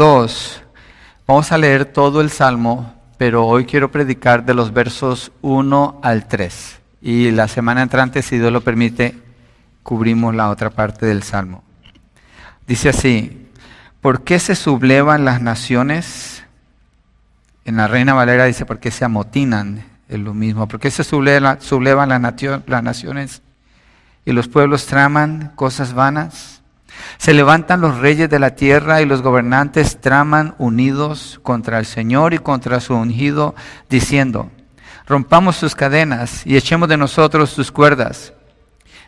2. Vamos a leer todo el Salmo, pero hoy quiero predicar de los versos 1 al 3. Y la semana entrante, si Dios lo permite, cubrimos la otra parte del Salmo. Dice así, ¿por qué se sublevan las naciones? En la Reina Valera dice, ¿por qué se amotinan? Es lo mismo. ¿Por qué se sublevan las naciones y los pueblos traman cosas vanas? Se levantan los reyes de la tierra y los gobernantes traman unidos contra el Señor y contra su ungido, diciendo, rompamos sus cadenas y echemos de nosotros sus cuerdas.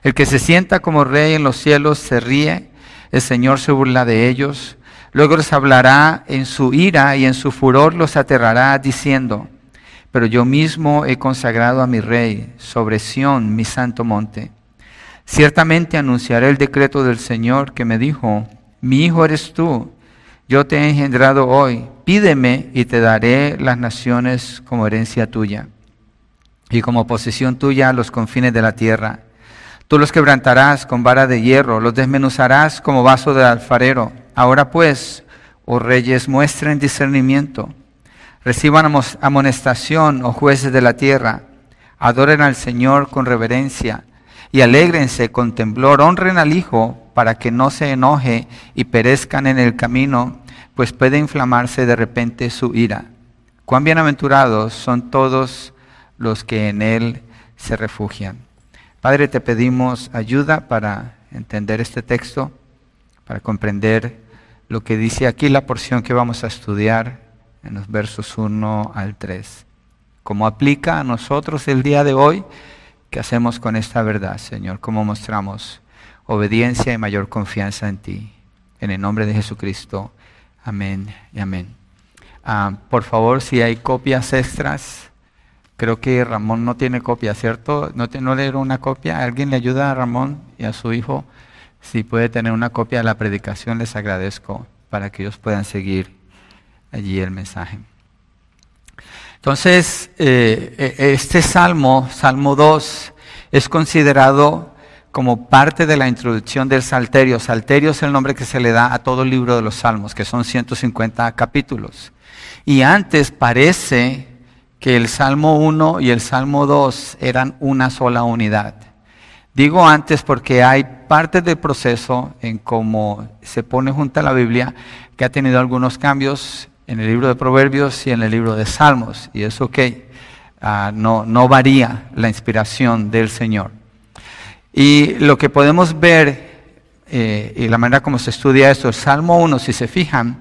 El que se sienta como rey en los cielos se ríe, el Señor se burla de ellos. Luego les hablará en su ira y en su furor los aterrará, diciendo, pero yo mismo he consagrado a mi rey sobre Sión, mi santo monte. Ciertamente anunciaré el decreto del Señor que me dijo, mi hijo eres tú, yo te he engendrado hoy, pídeme y te daré las naciones como herencia tuya y como posesión tuya a los confines de la tierra. Tú los quebrantarás con vara de hierro, los desmenuzarás como vaso de alfarero. Ahora pues, oh reyes, muestren discernimiento, reciban amonestación, oh jueces de la tierra, adoren al Señor con reverencia y alégrense con temblor, honren al Hijo para que no se enoje y perezcan en el camino, pues puede inflamarse de repente su ira. Cuán bienaventurados son todos los que en Él se refugian. Padre, te pedimos ayuda para entender este texto, para comprender lo que dice aquí la porción que vamos a estudiar en los versos 1 al 3. Como aplica a nosotros el día de hoy, ¿Qué hacemos con esta verdad, Señor? ¿Cómo mostramos obediencia y mayor confianza en ti? En el nombre de Jesucristo. Amén y amén. Ah, por favor, si hay copias extras, creo que Ramón no tiene copia, ¿cierto? ¿No, te, no le una copia? ¿Alguien le ayuda a Ramón y a su hijo? Si puede tener una copia de la predicación, les agradezco para que ellos puedan seguir allí el mensaje. Entonces, eh, eh, este salmo, Salmo 2, es considerado como parte de la introducción del Salterio. Salterio es el nombre que se le da a todo el libro de los Salmos, que son 150 capítulos. Y antes parece que el Salmo 1 y el Salmo 2 eran una sola unidad. Digo antes porque hay parte del proceso en cómo se pone junta la Biblia que ha tenido algunos cambios en el libro de Proverbios y en el libro de Salmos. Y es ok, ah, no, no varía la inspiración del Señor. Y lo que podemos ver, eh, y la manera como se estudia esto, el Salmo 1, si se fijan,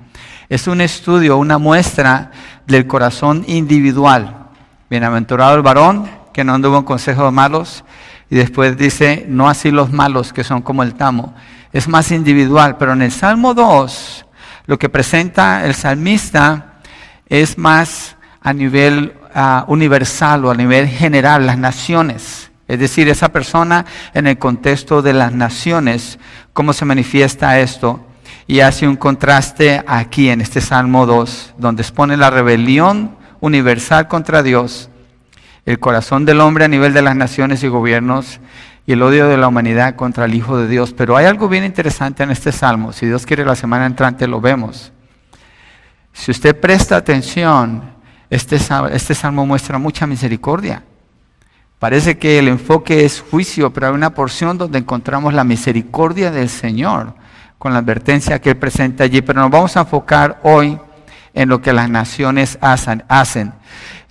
es un estudio, una muestra del corazón individual. Bienaventurado el varón que no anduvo en consejos malos. Y después dice, no así los malos que son como el tamo. Es más individual. Pero en el Salmo 2 lo que presenta el salmista es más a nivel ah, universal o a nivel general, las naciones. Es decir, esa persona en el contexto de las naciones, cómo se manifiesta esto. Y hace un contraste aquí en este Salmo 2, donde expone la rebelión universal contra Dios, el corazón del hombre a nivel de las naciones y gobiernos y el odio de la humanidad contra el Hijo de Dios. Pero hay algo bien interesante en este salmo. Si Dios quiere, la semana entrante lo vemos. Si usted presta atención, este, este salmo muestra mucha misericordia. Parece que el enfoque es juicio, pero hay una porción donde encontramos la misericordia del Señor con la advertencia que Él presenta allí. Pero nos vamos a enfocar hoy en lo que las naciones hacen.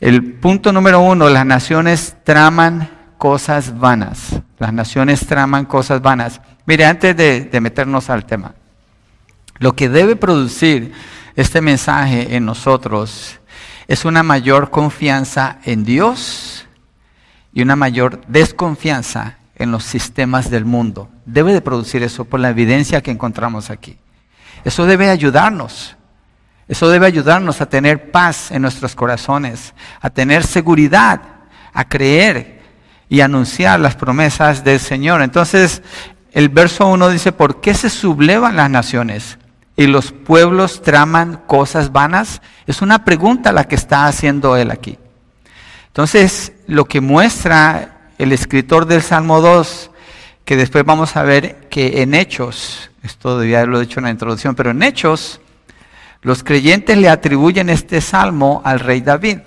El punto número uno, las naciones traman cosas vanas. Las naciones traman cosas vanas. Mire, antes de, meternos al tema, lo que debe producir este mensaje en nosotros es una mayor confianza en Dios y una mayor desconfianza en los sistemas del mundo. Debe de producir eso por la evidencia que encontramos aquí. Eso debe ayudarnos. Eso debe ayudarnos a tener paz en nuestros corazones, a tener seguridad, a creer y anunciar las promesas del Señor. Entonces, el verso 1 dice, ¿por qué se sublevan las naciones y los pueblos traman cosas vanas? Es una pregunta la que está haciendo él aquí. Entonces, lo que muestra el escritor del Salmo 2, que después vamos a ver que en Hechos, esto debía haberlo dicho en la introducción, pero en Hechos Los creyentes le atribuyen este salmo al rey David,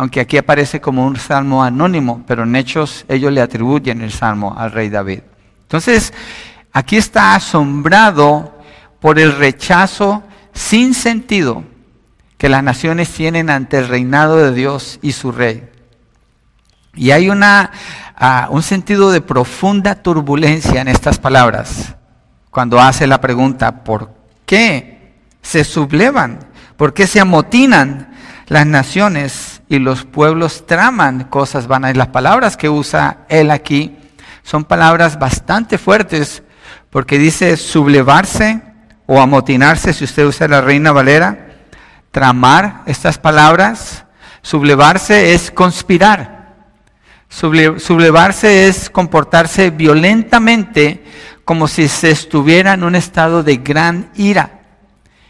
aunque aquí aparece como un salmo anónimo, pero en hechos ellos le atribuyen el salmo al rey David. Entonces, aquí está asombrado por el rechazo sin sentido que las naciones tienen ante el reinado de Dios y su rey. Y hay una, ah, un sentido de profunda turbulencia en estas palabras, cuando hace la pregunta, ¿por qué se sublevan? ¿Por qué se amotinan las naciones y los pueblos traman cosas vanas? Las palabras que usa él aquí son palabras bastante fuertes, porque dice sublevarse o amotinarse, si usted usa la Reina Valera, tramar estas palabras. Sublevarse es conspirar. Sublevarse es comportarse violentamente como si se estuviera en un estado de gran ira.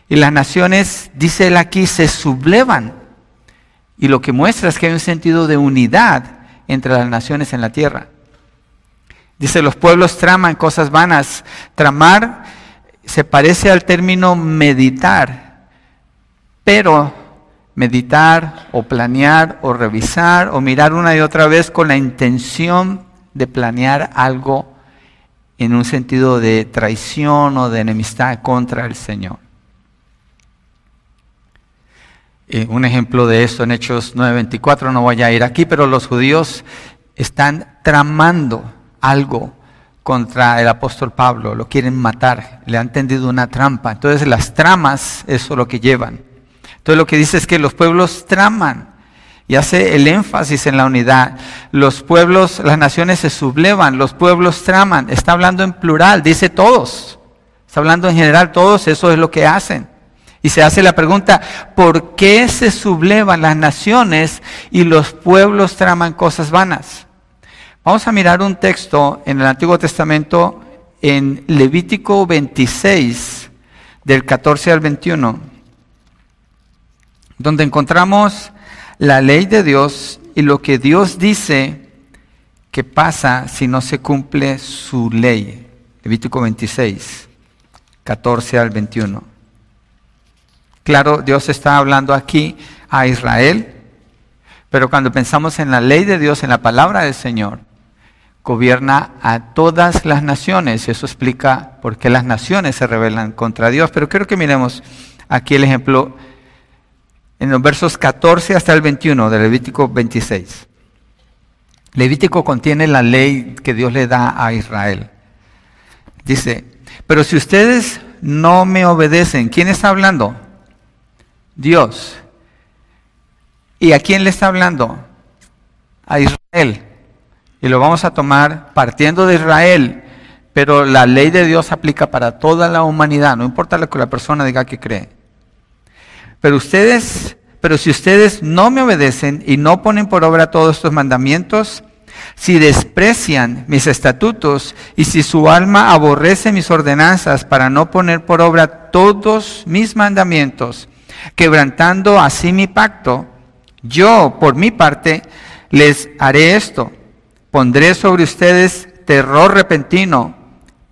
Y las naciones, dice él aquí, se sublevan. Y lo que muestra es que hay un sentido de unidad entre las naciones en la tierra. Dice, los pueblos traman cosas vanas. Tramar se parece al término meditar pero meditar o planear o revisar o mirar una y otra vez con la intención de planear algo en un sentido de traición o de enemistad contra el Señor. Eh, un ejemplo de esto en Hechos 9:24, no voy a ir aquí, pero los judíos están tramando algo contra el apóstol Pablo, lo quieren matar, le han tendido una trampa. Entonces las tramas, eso es lo que llevan. Entonces lo que dice es que los pueblos traman y hace el énfasis en la unidad. Los pueblos, las naciones se sublevan, los pueblos traman. Está hablando en plural, dice todos. Está hablando en general todos, eso es lo que hacen. Y se hace la pregunta, ¿por qué se sublevan las naciones y los pueblos traman cosas vanas? Vamos a mirar un texto en el Antiguo Testamento en Levítico 26, del 14 al 21 donde encontramos la ley de Dios y lo que Dios dice que pasa si no se cumple su ley. Levítico 26, 14 al 21. Claro, Dios está hablando aquí a Israel, pero cuando pensamos en la ley de Dios, en la palabra del Señor, gobierna a todas las naciones. Eso explica por qué las naciones se rebelan contra Dios. Pero quiero que miremos aquí el ejemplo en los versos 14 hasta el 21 de Levítico 26. Levítico contiene la ley que Dios le da a Israel. Dice, pero si ustedes no me obedecen, ¿quién está hablando? Dios. ¿Y a quién le está hablando? A Israel. Y lo vamos a tomar partiendo de Israel, pero la ley de Dios aplica para toda la humanidad, no importa lo que la persona diga que cree. Pero ustedes, pero si ustedes no me obedecen y no ponen por obra todos estos mandamientos, si desprecian mis estatutos y si su alma aborrece mis ordenanzas para no poner por obra todos mis mandamientos, quebrantando así mi pacto, yo por mi parte les haré esto. Pondré sobre ustedes terror repentino,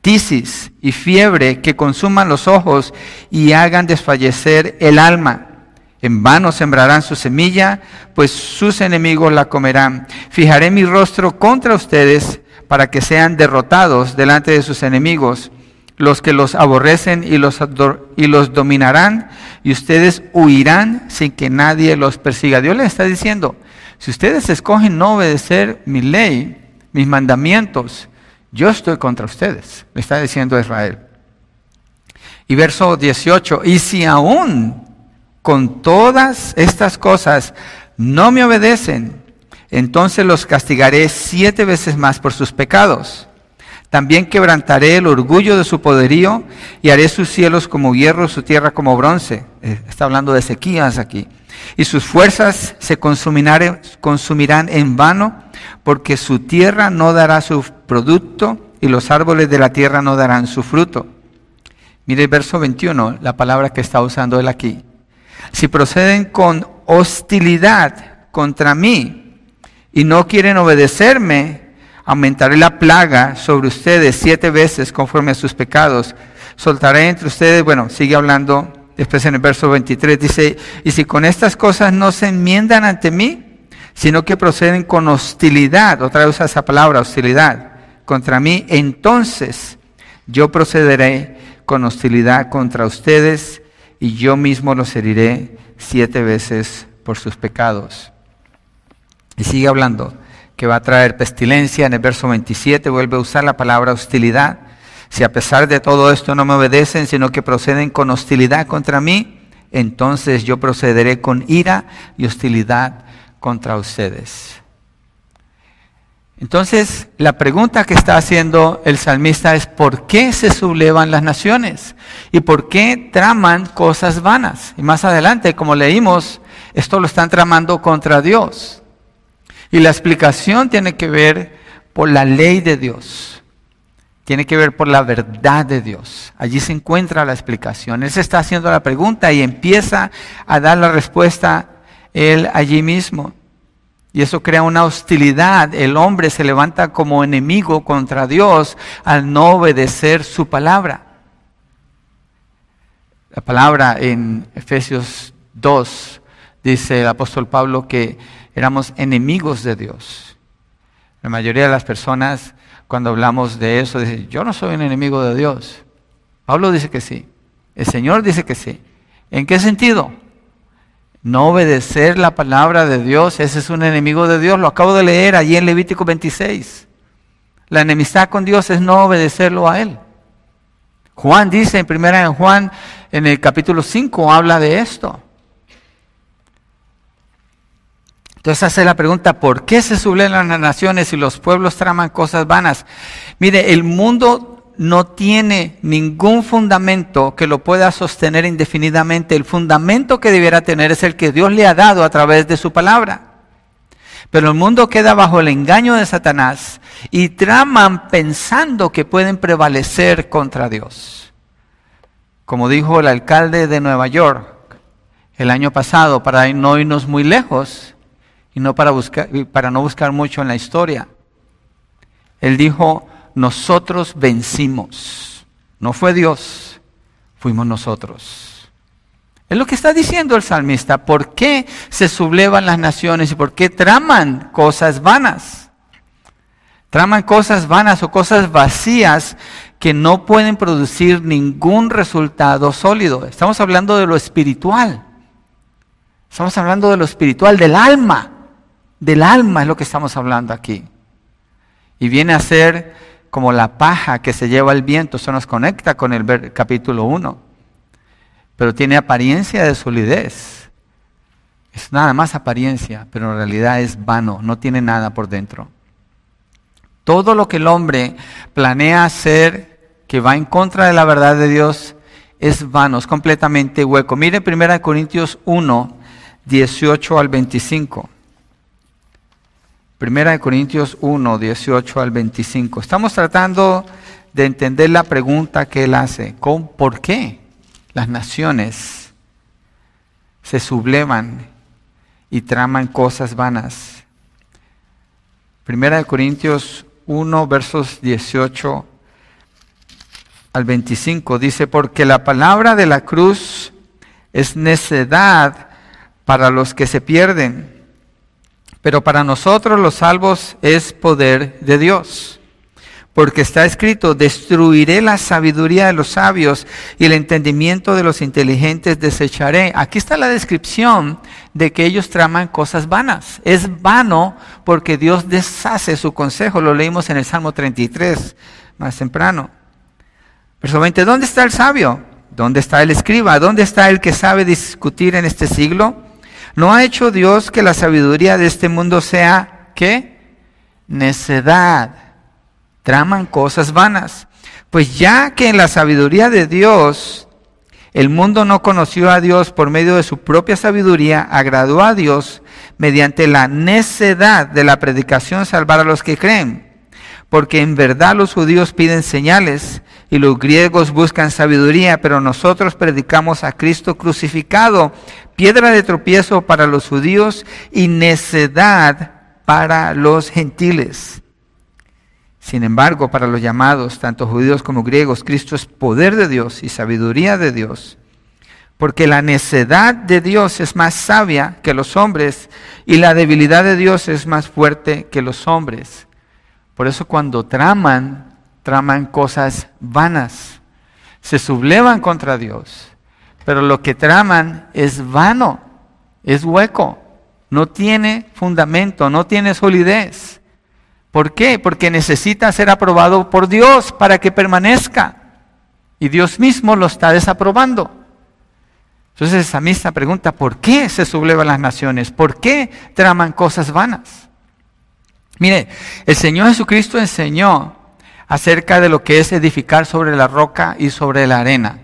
tisis y fiebre que consuman los ojos y hagan desfallecer el alma. En vano sembrarán su semilla, pues sus enemigos la comerán. Fijaré mi rostro contra ustedes para que sean derrotados delante de sus enemigos, los que los aborrecen y los, y los dominarán, y ustedes huirán sin que nadie los persiga. Dios les está diciendo, si ustedes escogen no obedecer mi ley, mis mandamientos, yo estoy contra ustedes, le está diciendo Israel. Y verso 18, y si aún con todas estas cosas no me obedecen, entonces los castigaré siete veces más por sus pecados. También quebrantaré el orgullo de su poderío y haré sus cielos como hierro, su tierra como bronce. Eh, está hablando de sequías aquí. Y sus fuerzas se consumirán en vano porque su tierra no dará su producto y los árboles de la tierra no darán su fruto. Mire el verso 21, la palabra que está usando él aquí. Si proceden con hostilidad contra mí y no quieren obedecerme, aumentaré la plaga sobre ustedes siete veces conforme a sus pecados. Soltaré entre ustedes, bueno, sigue hablando después en el verso 23 dice, y si con estas cosas no se enmiendan ante mí, sino que proceden con hostilidad, otra vez usa esa palabra, hostilidad, contra mí, entonces yo procederé con hostilidad contra ustedes y yo mismo los heriré siete veces por sus pecados. Y sigue hablando que va a traer pestilencia. En el verso 27 vuelve a usar la palabra hostilidad. Si a pesar de todo esto no me obedecen, sino que proceden con hostilidad contra mí, entonces yo procederé con ira y hostilidad contra ustedes. Entonces, la pregunta que está haciendo el salmista es, ¿por qué se sublevan las naciones? ¿Y por qué traman cosas vanas? Y más adelante, como leímos, esto lo están tramando contra Dios. Y la explicación tiene que ver por la ley de Dios. Tiene que ver por la verdad de Dios. Allí se encuentra la explicación. Él se está haciendo la pregunta y empieza a dar la respuesta él allí mismo. Y eso crea una hostilidad. El hombre se levanta como enemigo contra Dios al no obedecer su palabra. La palabra en Efesios 2 dice el apóstol Pablo que éramos enemigos de Dios. La mayoría de las personas cuando hablamos de eso dicen, yo no soy un enemigo de Dios. Pablo dice que sí. El Señor dice que sí. ¿En qué sentido? No obedecer la palabra de Dios, ese es un enemigo de Dios. Lo acabo de leer allí en Levítico 26. La enemistad con Dios es no obedecerlo a Él. Juan dice en primera en Juan, en el capítulo 5, habla de esto. Entonces hace la pregunta, ¿por qué se sublevan las naciones y los pueblos traman cosas vanas? Mire, el mundo no tiene ningún fundamento que lo pueda sostener indefinidamente. El fundamento que debiera tener es el que Dios le ha dado a través de su palabra. Pero el mundo queda bajo el engaño de Satanás y traman pensando que pueden prevalecer contra Dios. Como dijo el alcalde de Nueva York el año pasado, para no irnos muy lejos y no para, buscar, para no buscar mucho en la historia. Él dijo, nosotros vencimos. No fue Dios, fuimos nosotros. Es lo que está diciendo el salmista. ¿Por qué se sublevan las naciones y por qué traman cosas vanas? Traman cosas vanas o cosas vacías que no pueden producir ningún resultado sólido. Estamos hablando de lo espiritual. Estamos hablando de lo espiritual, del alma. Del alma es lo que estamos hablando aquí. Y viene a ser como la paja que se lleva el viento. Eso nos conecta con el capítulo 1. Pero tiene apariencia de solidez. Es nada más apariencia, pero en realidad es vano, no tiene nada por dentro. Todo lo que el hombre planea hacer que va en contra de la verdad de Dios es vano, es completamente hueco. Mire 1 Corintios 1, 18 al 25. Primera de Corintios 1, 18 al 25. Estamos tratando de entender la pregunta que él hace. ¿Con, ¿Por qué las naciones se sublevan y traman cosas vanas? Primera de Corintios 1, versos 18 al 25 dice, porque la palabra de la cruz es necedad para los que se pierden pero para nosotros los salvos es poder de Dios. Porque está escrito, destruiré la sabiduría de los sabios y el entendimiento de los inteligentes desecharé. Aquí está la descripción de que ellos traman cosas vanas. Es vano porque Dios deshace su consejo. Lo leímos en el Salmo 33 más temprano. Verso 20, ¿dónde está el sabio? ¿Dónde está el escriba? ¿Dónde está el que sabe discutir en este siglo? ¿No ha hecho Dios que la sabiduría de este mundo sea qué? Necedad. Traman cosas vanas. Pues ya que en la sabiduría de Dios el mundo no conoció a Dios por medio de su propia sabiduría, agradó a Dios mediante la necedad de la predicación salvar a los que creen. Porque en verdad los judíos piden señales y los griegos buscan sabiduría, pero nosotros predicamos a Cristo crucificado, piedra de tropiezo para los judíos y necedad para los gentiles. Sin embargo, para los llamados, tanto judíos como griegos, Cristo es poder de Dios y sabiduría de Dios, porque la necedad de Dios es más sabia que los hombres y la debilidad de Dios es más fuerte que los hombres. Por eso cuando traman, traman cosas vanas, se sublevan contra Dios, pero lo que traman es vano, es hueco, no tiene fundamento, no tiene solidez. ¿Por qué? Porque necesita ser aprobado por Dios para que permanezca. Y Dios mismo lo está desaprobando. Entonces a mí esta pregunta, ¿por qué se sublevan las naciones? ¿Por qué traman cosas vanas? Mire, el Señor Jesucristo enseñó acerca de lo que es edificar sobre la roca y sobre la arena.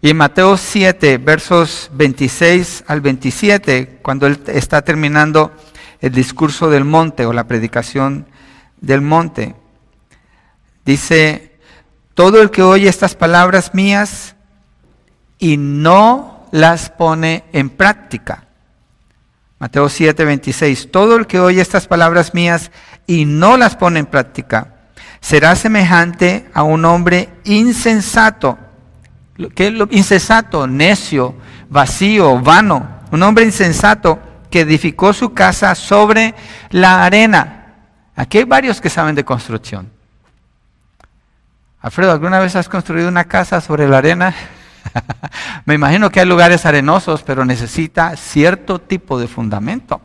Y en Mateo 7, versos 26 al 27, cuando él está terminando el discurso del monte o la predicación del monte, dice, todo el que oye estas palabras mías y no las pone en práctica. Mateo 7, 26. Todo el que oye estas palabras mías y no las pone en práctica será semejante a un hombre insensato. ¿Qué es lo insensato? Necio, vacío, vano. Un hombre insensato que edificó su casa sobre la arena. Aquí hay varios que saben de construcción. Alfredo, ¿alguna vez has construido una casa sobre la arena? Me imagino que hay lugares arenosos, pero necesita cierto tipo de fundamento.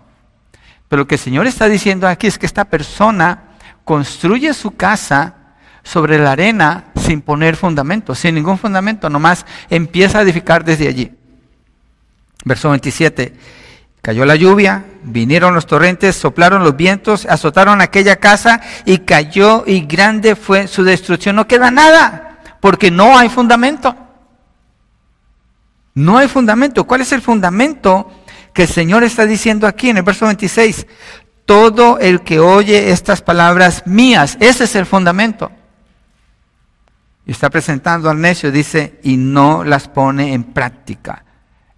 Pero lo que el Señor está diciendo aquí es que esta persona construye su casa sobre la arena sin poner fundamento, sin ningún fundamento, nomás empieza a edificar desde allí. Verso 27. Cayó la lluvia, vinieron los torrentes, soplaron los vientos, azotaron aquella casa y cayó y grande fue su destrucción. No queda nada, porque no hay fundamento. No hay fundamento. ¿Cuál es el fundamento que el Señor está diciendo aquí en el verso 26? Todo el que oye estas palabras mías, ese es el fundamento. Y está presentando al necio, dice, y no las pone en práctica.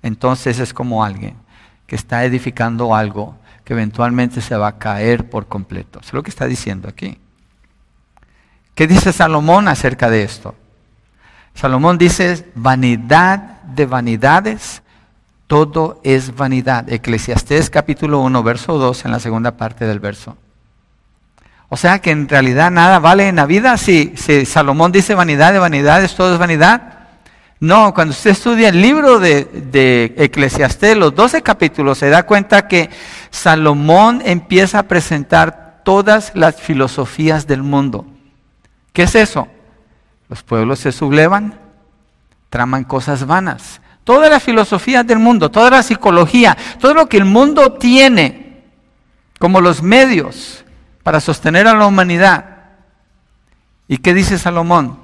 Entonces es como alguien que está edificando algo que eventualmente se va a caer por completo. Es lo que está diciendo aquí. ¿Qué dice Salomón acerca de esto? Salomón dice, vanidad de vanidades, todo es vanidad. Eclesiastés capítulo 1, verso 2 en la segunda parte del verso. O sea que en realidad nada vale en la vida si, Salomón dice vanidad de vanidades, todo es vanidad. No, cuando usted estudia el libro de, de Eclesiastés, los 12 capítulos, se da cuenta que Salomón empieza a presentar todas las filosofías del mundo. ¿Qué es eso? Los pueblos se sublevan, traman cosas vanas. Todas las filosofías del mundo, toda la psicología, todo lo que el mundo tiene como los medios para sostener a la humanidad. ¿Y qué dice Salomón?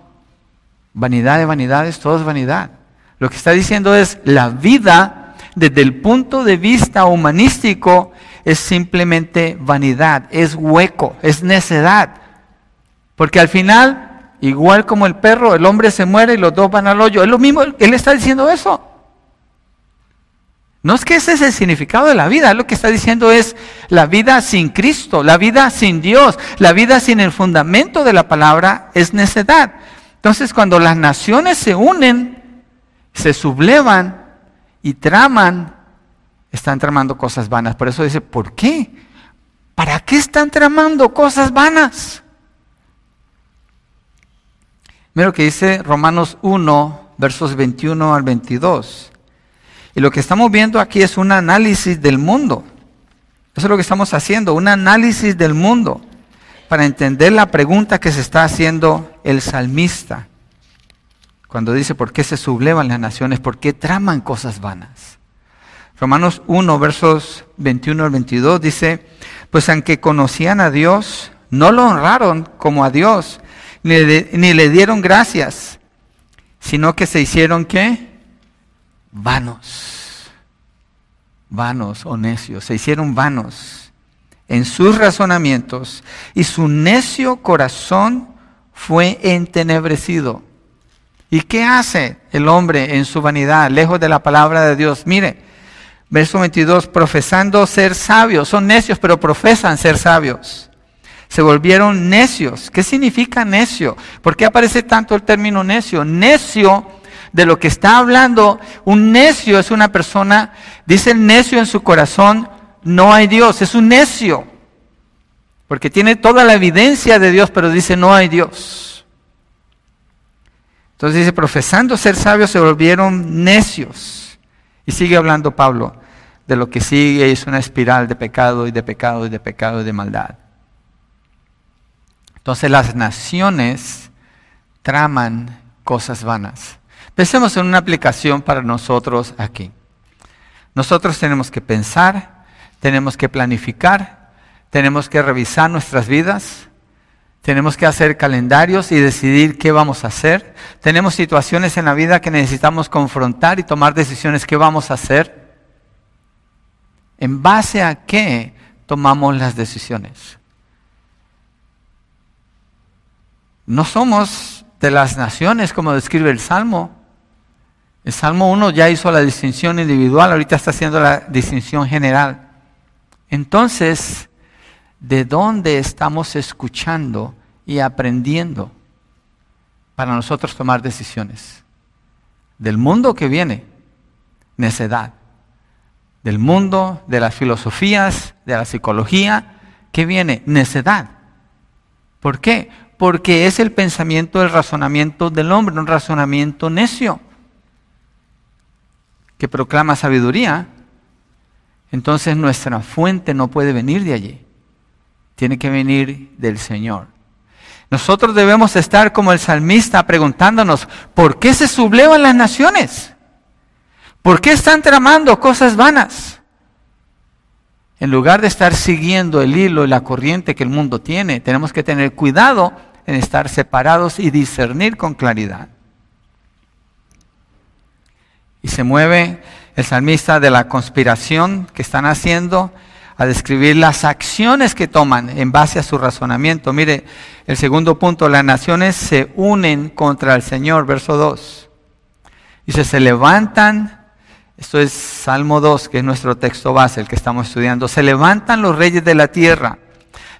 Vanidad de vanidades, todo es vanidad. Lo que está diciendo es la vida desde el punto de vista humanístico es simplemente vanidad, es hueco, es necedad. Porque al final Igual como el perro, el hombre se muere y los dos van al hoyo. Es lo mismo, él está diciendo eso. No es que ese es el significado de la vida, lo que está diciendo es la vida sin Cristo, la vida sin Dios, la vida sin el fundamento de la palabra es necedad. Entonces cuando las naciones se unen, se sublevan y traman, están tramando cosas vanas. Por eso dice, ¿por qué? ¿Para qué están tramando cosas vanas? Mira lo que dice Romanos 1, versos 21 al 22. Y lo que estamos viendo aquí es un análisis del mundo. Eso es lo que estamos haciendo, un análisis del mundo para entender la pregunta que se está haciendo el salmista. Cuando dice, ¿por qué se sublevan las naciones? ¿Por qué traman cosas vanas? Romanos 1, versos 21 al 22 dice, pues aunque conocían a Dios, no lo honraron como a Dios ni le, dieron gracias, sino que se hicieron qué? Vanos. Vanos o necios. Se hicieron vanos en sus razonamientos y su necio corazón fue entenebrecido. ¿Y qué hace el hombre en su vanidad, lejos de la palabra de Dios? Mire, verso 22, profesando ser sabios, son necios, pero profesan ser sabios se volvieron necios. ¿Qué significa necio? ¿Por qué aparece tanto el término necio? Necio de lo que está hablando. Un necio es una persona, dice el necio en su corazón, no hay Dios, es un necio. Porque tiene toda la evidencia de Dios, pero dice no hay Dios. Entonces dice, profesando ser sabios se volvieron necios. Y sigue hablando Pablo de lo que sigue es una espiral de pecado y de pecado y de pecado y de maldad. Entonces las naciones traman cosas vanas. Pensemos en una aplicación para nosotros aquí. Nosotros tenemos que pensar, tenemos que planificar, tenemos que revisar nuestras vidas, tenemos que hacer calendarios y decidir qué vamos a hacer. Tenemos situaciones en la vida que necesitamos confrontar y tomar decisiones qué vamos a hacer. ¿En base a qué tomamos las decisiones? No somos de las naciones como describe el Salmo. El Salmo 1 ya hizo la distinción individual, ahorita está haciendo la distinción general. Entonces, ¿de dónde estamos escuchando y aprendiendo para nosotros tomar decisiones? Del mundo que viene, necedad del mundo, de las filosofías, de la psicología, ¿qué viene? Necedad. ¿Por qué? Porque es el pensamiento, el razonamiento del hombre, un razonamiento necio, que proclama sabiduría. Entonces nuestra fuente no puede venir de allí, tiene que venir del Señor. Nosotros debemos estar como el salmista preguntándonos, ¿por qué se sublevan las naciones? ¿Por qué están tramando cosas vanas? En lugar de estar siguiendo el hilo y la corriente que el mundo tiene, tenemos que tener cuidado en estar separados y discernir con claridad. Y se mueve el salmista de la conspiración que están haciendo a describir las acciones que toman en base a su razonamiento. Mire, el segundo punto, las naciones se unen contra el Señor, verso 2. Dice, se levantan esto es Salmo 2, que es nuestro texto base, el que estamos estudiando. Se levantan los reyes de la tierra.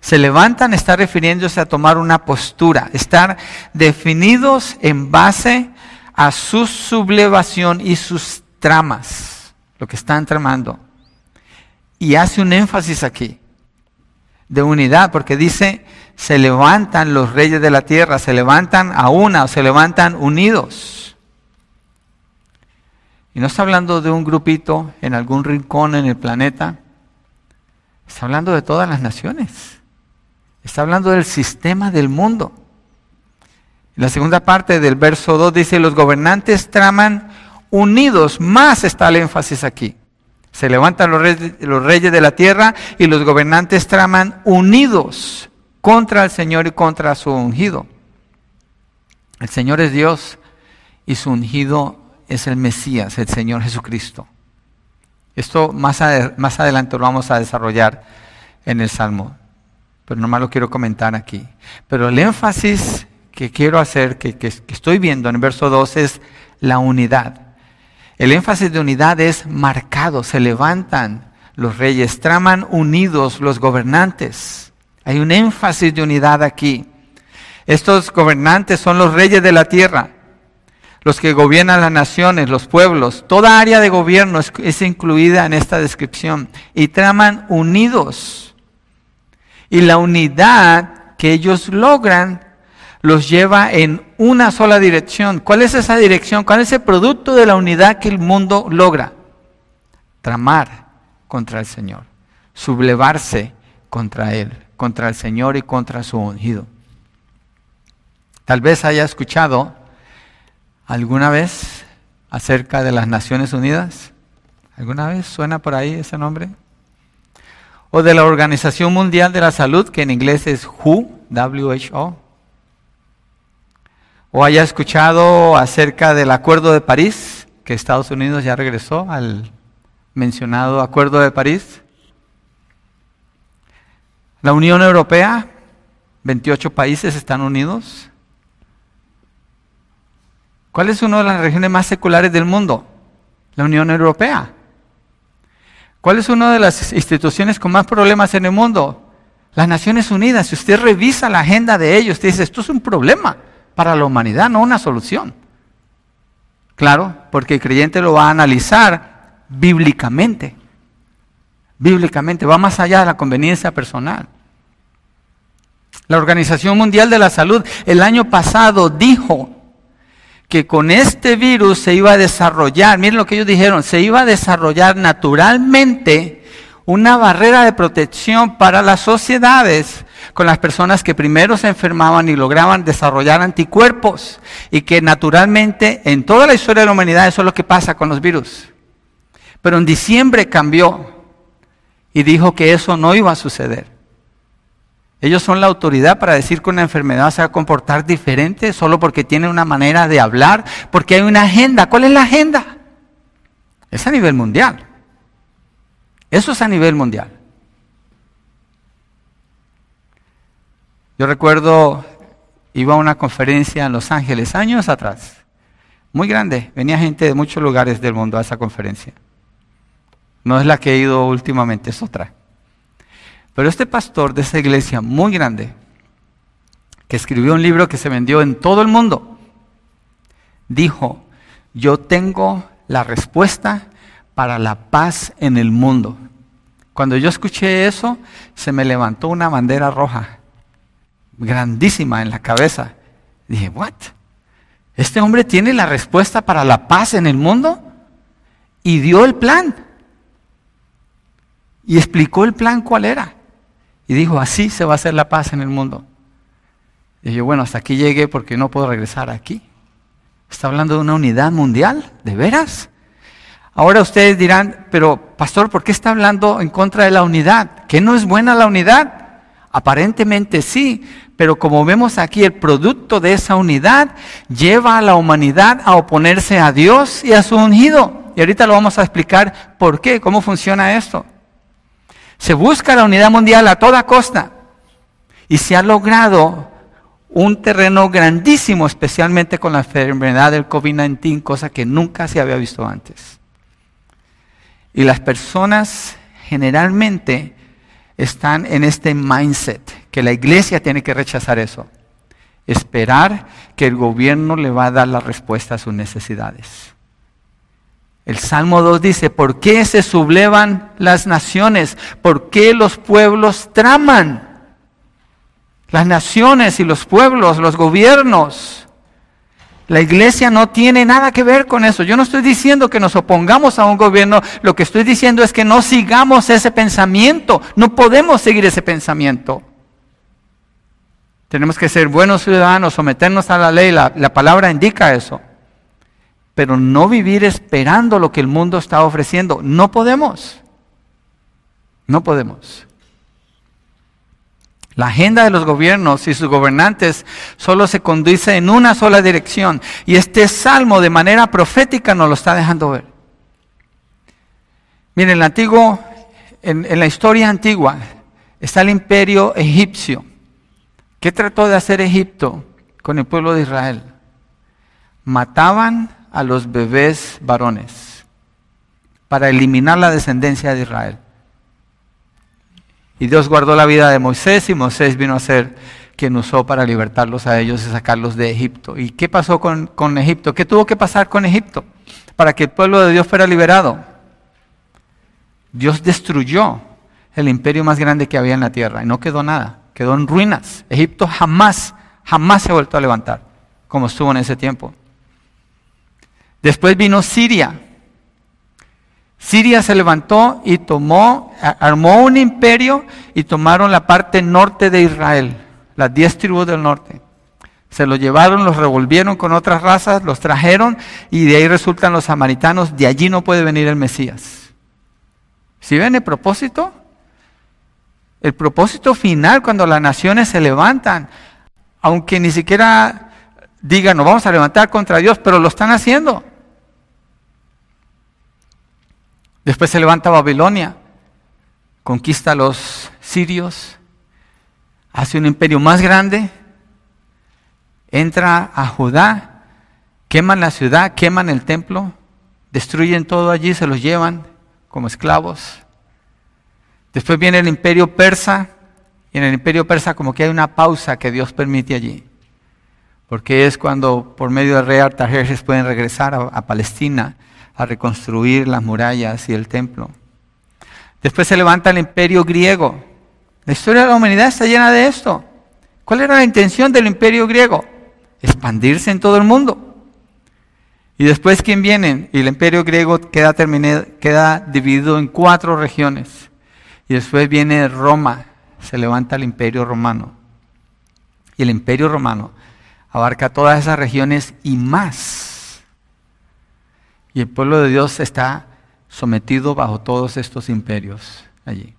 Se levantan está refiriéndose a tomar una postura, estar definidos en base a su sublevación y sus tramas, lo que están tramando. Y hace un énfasis aquí de unidad, porque dice, se levantan los reyes de la tierra, se levantan a una, o se levantan unidos. Y no está hablando de un grupito en algún rincón en el planeta. Está hablando de todas las naciones. Está hablando del sistema del mundo. La segunda parte del verso 2 dice, los gobernantes traman unidos. Más está el énfasis aquí. Se levantan los reyes, de la tierra y los gobernantes traman unidos contra el Señor y contra su ungido. El Señor es Dios y su ungido es el Mesías, el Señor Jesucristo. Esto más, más adelante lo vamos a desarrollar en el Salmo, pero nomás lo quiero comentar aquí. Pero el énfasis que quiero hacer, que, que estoy viendo en el verso 2 es la unidad. El énfasis de unidad es marcado, se levantan los reyes, traman unidos los gobernantes. Hay un énfasis de unidad aquí. Estos gobernantes son los reyes de la tierra los que gobiernan las naciones, los pueblos, toda área de gobierno es, incluida en esta descripción y traman unidos. Y la unidad que ellos logran los lleva en una sola dirección. ¿Cuál es esa dirección? ¿Cuál es el producto de la unidad que el mundo logra? Tramar contra el Señor, sublevarse contra Él, contra el Señor y contra su ungido. Tal vez haya escuchado ¿Alguna vez acerca de las Naciones Unidas? ¿Alguna vez suena por ahí ese nombre? O de la Organización Mundial de la Salud, que en inglés es WHO. O haya escuchado acerca del Acuerdo de París, que Estados Unidos ya regresó al mencionado Acuerdo de París. La Unión Europea, 28 países están unidos. ¿Cuál es una de las regiones más seculares del mundo? La Unión Europea. ¿Cuál es una de las instituciones con más problemas en el mundo? Las Naciones Unidas. Si usted revisa la agenda de ellos, usted dice, esto es un problema para la humanidad, no una solución. Claro, porque el creyente lo va a analizar bíblicamente. Bíblicamente, va más allá de la conveniencia personal. La Organización Mundial de la Salud el año pasado dijo que con este virus se iba a desarrollar, miren lo que ellos dijeron, se iba a desarrollar naturalmente una barrera de protección para las sociedades con las personas que primero se enfermaban y lograban desarrollar anticuerpos y que naturalmente en toda la historia de la humanidad eso es lo que pasa con los virus. Pero en diciembre cambió y dijo que eso no iba a suceder. Ellos son la autoridad para decir que una enfermedad se va a comportar diferente solo porque tiene una manera de hablar, porque hay una agenda. ¿Cuál es la agenda? Es a nivel mundial. Eso es a nivel mundial. Yo recuerdo, iba a una conferencia en Los Ángeles años atrás, muy grande, venía gente de muchos lugares del mundo a esa conferencia. No es la que he ido últimamente, es otra. Pero este pastor de esa iglesia muy grande, que escribió un libro que se vendió en todo el mundo, dijo, yo tengo la respuesta para la paz en el mundo. Cuando yo escuché eso, se me levantó una bandera roja, grandísima en la cabeza. Dije, ¿what? ¿Este hombre tiene la respuesta para la paz en el mundo? Y dio el plan. Y explicó el plan cuál era. Y dijo, así se va a hacer la paz en el mundo. Y yo, bueno, hasta aquí llegué porque no puedo regresar aquí. ¿Está hablando de una unidad mundial? ¿De veras? Ahora ustedes dirán, pero pastor, ¿por qué está hablando en contra de la unidad? ¿Que no es buena la unidad? Aparentemente sí, pero como vemos aquí, el producto de esa unidad lleva a la humanidad a oponerse a Dios y a su ungido. Y ahorita lo vamos a explicar por qué, cómo funciona esto. Se busca la unidad mundial a toda costa y se ha logrado un terreno grandísimo, especialmente con la enfermedad del COVID-19, cosa que nunca se había visto antes. Y las personas generalmente están en este mindset, que la iglesia tiene que rechazar eso. Esperar que el gobierno le va a dar la respuesta a sus necesidades. El Salmo 2 dice, ¿por qué se sublevan las naciones? ¿Por qué los pueblos traman? Las naciones y los pueblos, los gobiernos. La iglesia no tiene nada que ver con eso. Yo no estoy diciendo que nos opongamos a un gobierno, lo que estoy diciendo es que no sigamos ese pensamiento. No podemos seguir ese pensamiento. Tenemos que ser buenos ciudadanos, someternos a la ley, la, la palabra indica eso pero no vivir esperando lo que el mundo está ofreciendo. No podemos. No podemos. La agenda de los gobiernos y sus gobernantes solo se conduce en una sola dirección. Y este salmo de manera profética nos lo está dejando ver. Miren, el antiguo, en, en la historia antigua está el imperio egipcio. ¿Qué trató de hacer Egipto con el pueblo de Israel? Mataban a los bebés varones para eliminar la descendencia de Israel. Y Dios guardó la vida de Moisés y Moisés vino a ser quien usó para libertarlos a ellos y sacarlos de Egipto. ¿Y qué pasó con, con Egipto? ¿Qué tuvo que pasar con Egipto para que el pueblo de Dios fuera liberado? Dios destruyó el imperio más grande que había en la tierra y no quedó nada, quedó en ruinas. Egipto jamás, jamás se ha vuelto a levantar como estuvo en ese tiempo. Después vino Siria. Siria se levantó y tomó, armó un imperio y tomaron la parte norte de Israel, las diez tribus del norte. Se los llevaron, los revolvieron con otras razas, los trajeron y de ahí resultan los samaritanos. De allí no puede venir el Mesías. ¿Si ven el propósito? El propósito final cuando las naciones se levantan, aunque ni siquiera digan, nos vamos a levantar contra Dios, pero lo están haciendo. Después se levanta Babilonia, conquista a los sirios, hace un imperio más grande, entra a Judá, queman la ciudad, queman el templo, destruyen todo allí, se los llevan como esclavos. Después viene el imperio persa, y en el imperio persa como que hay una pausa que Dios permite allí porque es cuando por medio del rey Artajerjes pueden regresar a, Palestina a reconstruir las murallas y el templo. Después se levanta el imperio griego. La historia de la humanidad está llena de esto. ¿Cuál era la intención del imperio griego? Expandirse en todo el mundo. Y después, ¿quién viene? Y el imperio griego queda, queda dividido en cuatro regiones. Y después viene Roma, se levanta el imperio romano. Y el imperio romano abarca todas esas regiones y más. Y el pueblo de Dios está sometido bajo todos estos imperios allí.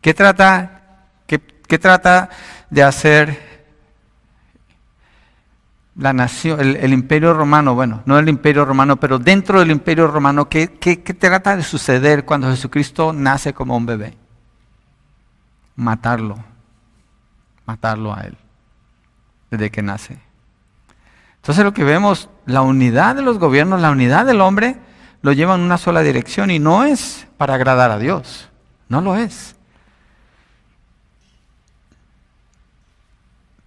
¿Qué trata, qué, trata de hacer la nación, el, imperio romano? Bueno, no el imperio romano, pero dentro del imperio romano, ¿qué, ¿qué, trata de suceder cuando Jesucristo nace como un bebé? Matarlo, matarlo a él, desde que nace. Entonces lo que vemos, la unidad de los gobiernos, la unidad del hombre, lo lleva en una sola dirección y no es para agradar a Dios, no lo es.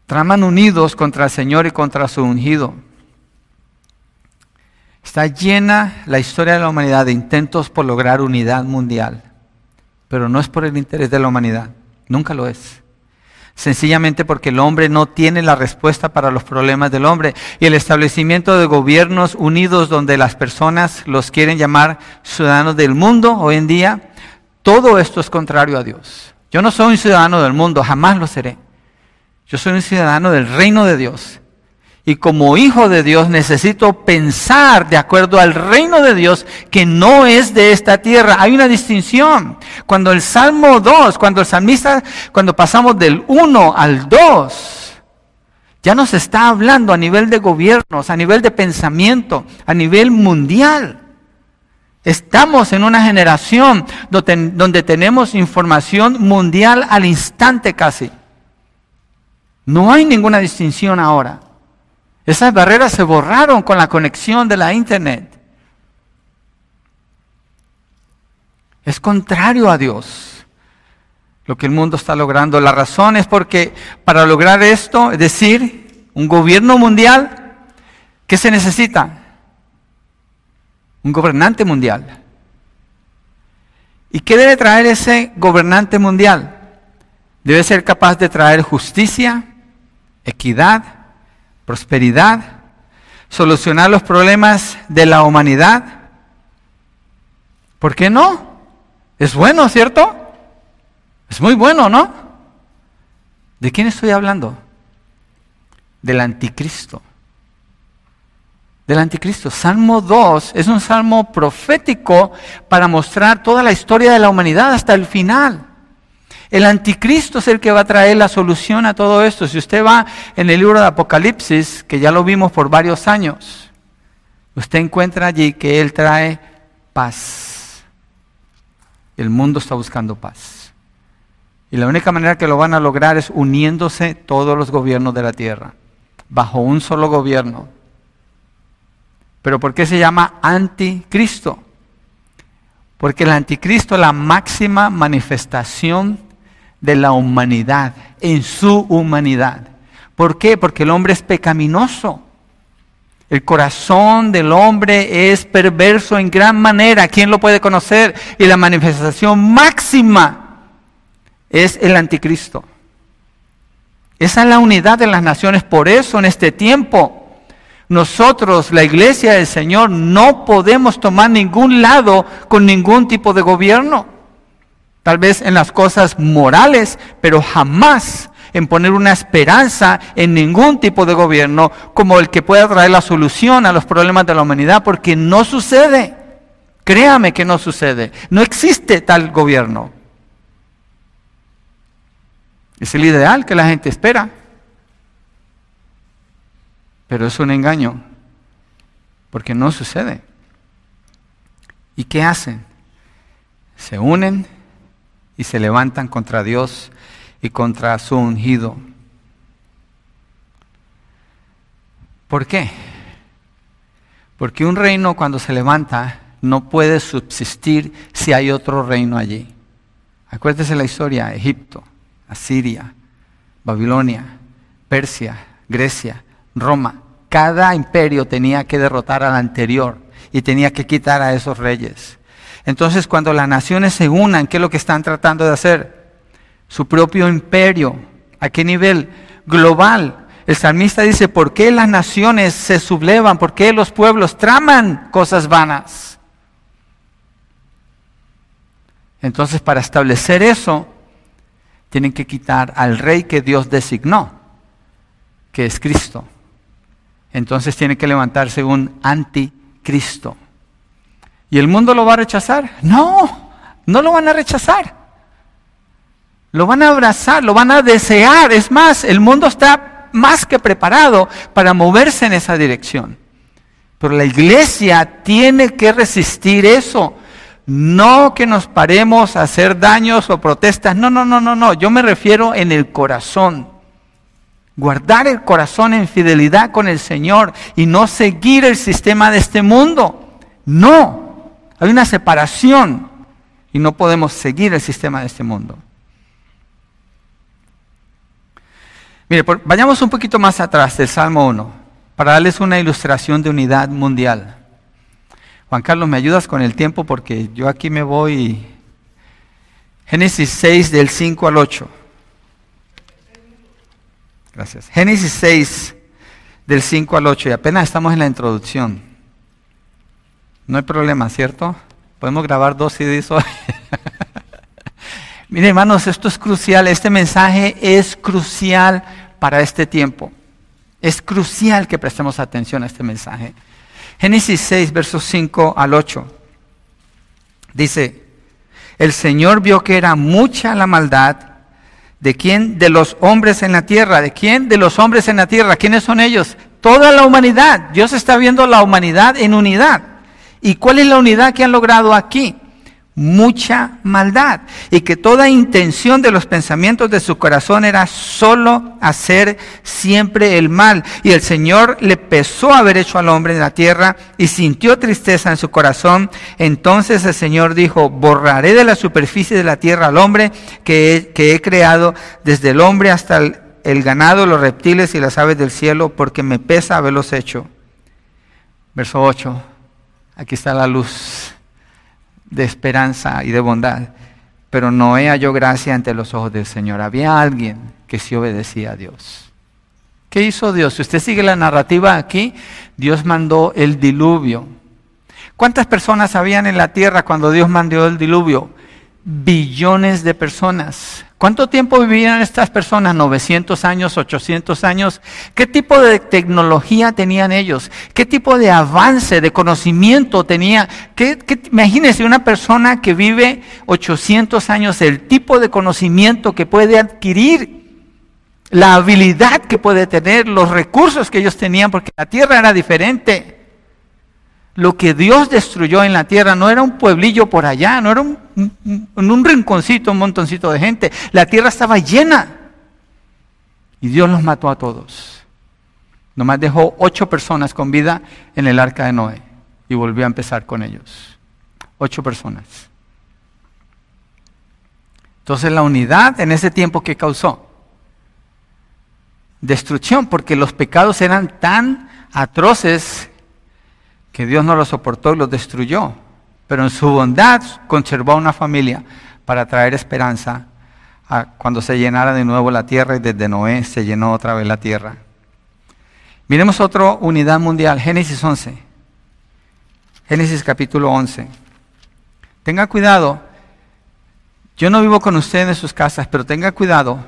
Traman unidos contra el Señor y contra su ungido. Está llena la historia de la humanidad de intentos por lograr unidad mundial, pero no es por el interés de la humanidad, nunca lo es sencillamente porque el hombre no tiene la respuesta para los problemas del hombre. Y el establecimiento de gobiernos unidos donde las personas los quieren llamar ciudadanos del mundo hoy en día, todo esto es contrario a Dios. Yo no soy un ciudadano del mundo, jamás lo seré. Yo soy un ciudadano del reino de Dios. Y como hijo de Dios necesito pensar de acuerdo al reino de Dios que no es de esta tierra. Hay una distinción. Cuando el Salmo 2, cuando el salmista, cuando pasamos del 1 al 2, ya nos está hablando a nivel de gobiernos, a nivel de pensamiento, a nivel mundial. Estamos en una generación donde, donde tenemos información mundial al instante casi. No hay ninguna distinción ahora. Esas barreras se borraron con la conexión de la Internet. Es contrario a Dios lo que el mundo está logrando. La razón es porque para lograr esto, es decir, un gobierno mundial, ¿qué se necesita? Un gobernante mundial. ¿Y qué debe traer ese gobernante mundial? Debe ser capaz de traer justicia, equidad, prosperidad, solucionar los problemas de la humanidad. ¿Por qué no? Es bueno, ¿cierto? Es muy bueno, ¿no? ¿De quién estoy hablando? Del anticristo. Del anticristo. Salmo 2 es un salmo profético para mostrar toda la historia de la humanidad hasta el final. El anticristo es el que va a traer la solución a todo esto. Si usted va en el libro de Apocalipsis, que ya lo vimos por varios años, usted encuentra allí que Él trae paz. El mundo está buscando paz. Y la única manera que lo van a lograr es uniéndose todos los gobiernos de la tierra, bajo un solo gobierno. Pero ¿por qué se llama anticristo? Porque el anticristo es la máxima manifestación de la humanidad, en su humanidad. ¿Por qué? Porque el hombre es pecaminoso. El corazón del hombre es perverso en gran manera. ¿Quién lo puede conocer? Y la manifestación máxima es el anticristo. Esa es la unidad de las naciones. Por eso en este tiempo nosotros, la iglesia del Señor, no podemos tomar ningún lado con ningún tipo de gobierno tal vez en las cosas morales, pero jamás en poner una esperanza en ningún tipo de gobierno como el que pueda traer la solución a los problemas de la humanidad, porque no sucede. Créame que no sucede. No existe tal gobierno. Es el ideal que la gente espera. Pero es un engaño, porque no sucede. ¿Y qué hacen? Se unen y se levantan contra Dios y contra su ungido. ¿Por qué? Porque un reino cuando se levanta no puede subsistir si hay otro reino allí. Acuérdese la historia, Egipto, Asiria, Babilonia, Persia, Grecia, Roma. Cada imperio tenía que derrotar al anterior y tenía que quitar a esos reyes. Entonces, cuando las naciones se unan, ¿qué es lo que están tratando de hacer? Su propio imperio. ¿A qué nivel? Global. El salmista dice, ¿por qué las naciones se sublevan? ¿Por qué los pueblos traman cosas vanas? Entonces, para establecer eso, tienen que quitar al rey que Dios designó, que es Cristo. Entonces tiene que levantarse un anticristo. ¿Y el mundo lo va a rechazar? No, no lo van a rechazar. Lo van a abrazar, lo van a desear. Es más, el mundo está más que preparado para moverse en esa dirección. Pero la iglesia tiene que resistir eso. No que nos paremos a hacer daños o protestas. No, no, no, no, no. Yo me refiero en el corazón. Guardar el corazón en fidelidad con el Señor y no seguir el sistema de este mundo. No. Hay una separación y no podemos seguir el sistema de este mundo. Mire, vayamos un poquito más atrás del Salmo 1 para darles una ilustración de unidad mundial. Juan Carlos, ¿me ayudas con el tiempo? Porque yo aquí me voy. Génesis 6 del 5 al 8. Gracias. Génesis 6 del 5 al 8 y apenas estamos en la introducción. No hay problema, ¿cierto? Podemos grabar dos CDs hoy. Miren, hermanos, esto es crucial. Este mensaje es crucial para este tiempo. Es crucial que prestemos atención a este mensaje. Génesis 6, versos 5 al 8. Dice, el Señor vio que era mucha la maldad de quién? De los hombres en la tierra. ¿De quién? De los hombres en la tierra. ¿Quiénes son ellos? Toda la humanidad. Dios está viendo la humanidad en unidad. ¿Y cuál es la unidad que han logrado aquí? Mucha maldad. Y que toda intención de los pensamientos de su corazón era solo hacer siempre el mal. Y el Señor le pesó haber hecho al hombre en la tierra y sintió tristeza en su corazón. Entonces el Señor dijo, borraré de la superficie de la tierra al hombre que he, creado, desde el hombre hasta el, el ganado, los reptiles y las aves del cielo, porque me pesa haberlos hecho. Verso 8. Aquí está la luz de esperanza y de bondad. Pero Noé halló gracia ante los ojos del Señor. Había alguien que sí obedecía a Dios. ¿Qué hizo Dios? Si usted sigue la narrativa aquí, Dios mandó el diluvio. ¿Cuántas personas habían en la tierra cuando Dios mandó el diluvio? Billones de personas. ¿Cuánto tiempo vivían estas personas? ¿900 años? ¿800 años? ¿Qué tipo de tecnología tenían ellos? ¿Qué tipo de avance, de conocimiento tenía? ¿Qué, imagínense una persona que vive 800 años, el tipo de conocimiento que puede adquirir, la habilidad que puede tener, los recursos que ellos tenían, porque la tierra era diferente lo que Dios destruyó en la tierra no era un pueblillo por allá, no era un, un, rinconcito, un montoncito de gente. La tierra estaba llena. Y Dios los mató a todos. Nomás dejó ocho personas con vida en el arca de Noé. Y volvió a empezar con ellos. Ocho personas. Entonces la unidad en ese tiempo que causó destrucción, porque los pecados eran tan atroces que Dios no lo soportó y lo destruyó, pero en su bondad conservó una familia para traer esperanza a cuando se llenara de nuevo la tierra y desde Noé se llenó otra vez la tierra. Miremos otra unidad mundial, Génesis 11. Génesis capítulo 11. Tenga cuidado, yo no vivo con ustedes en sus casas, pero tenga cuidado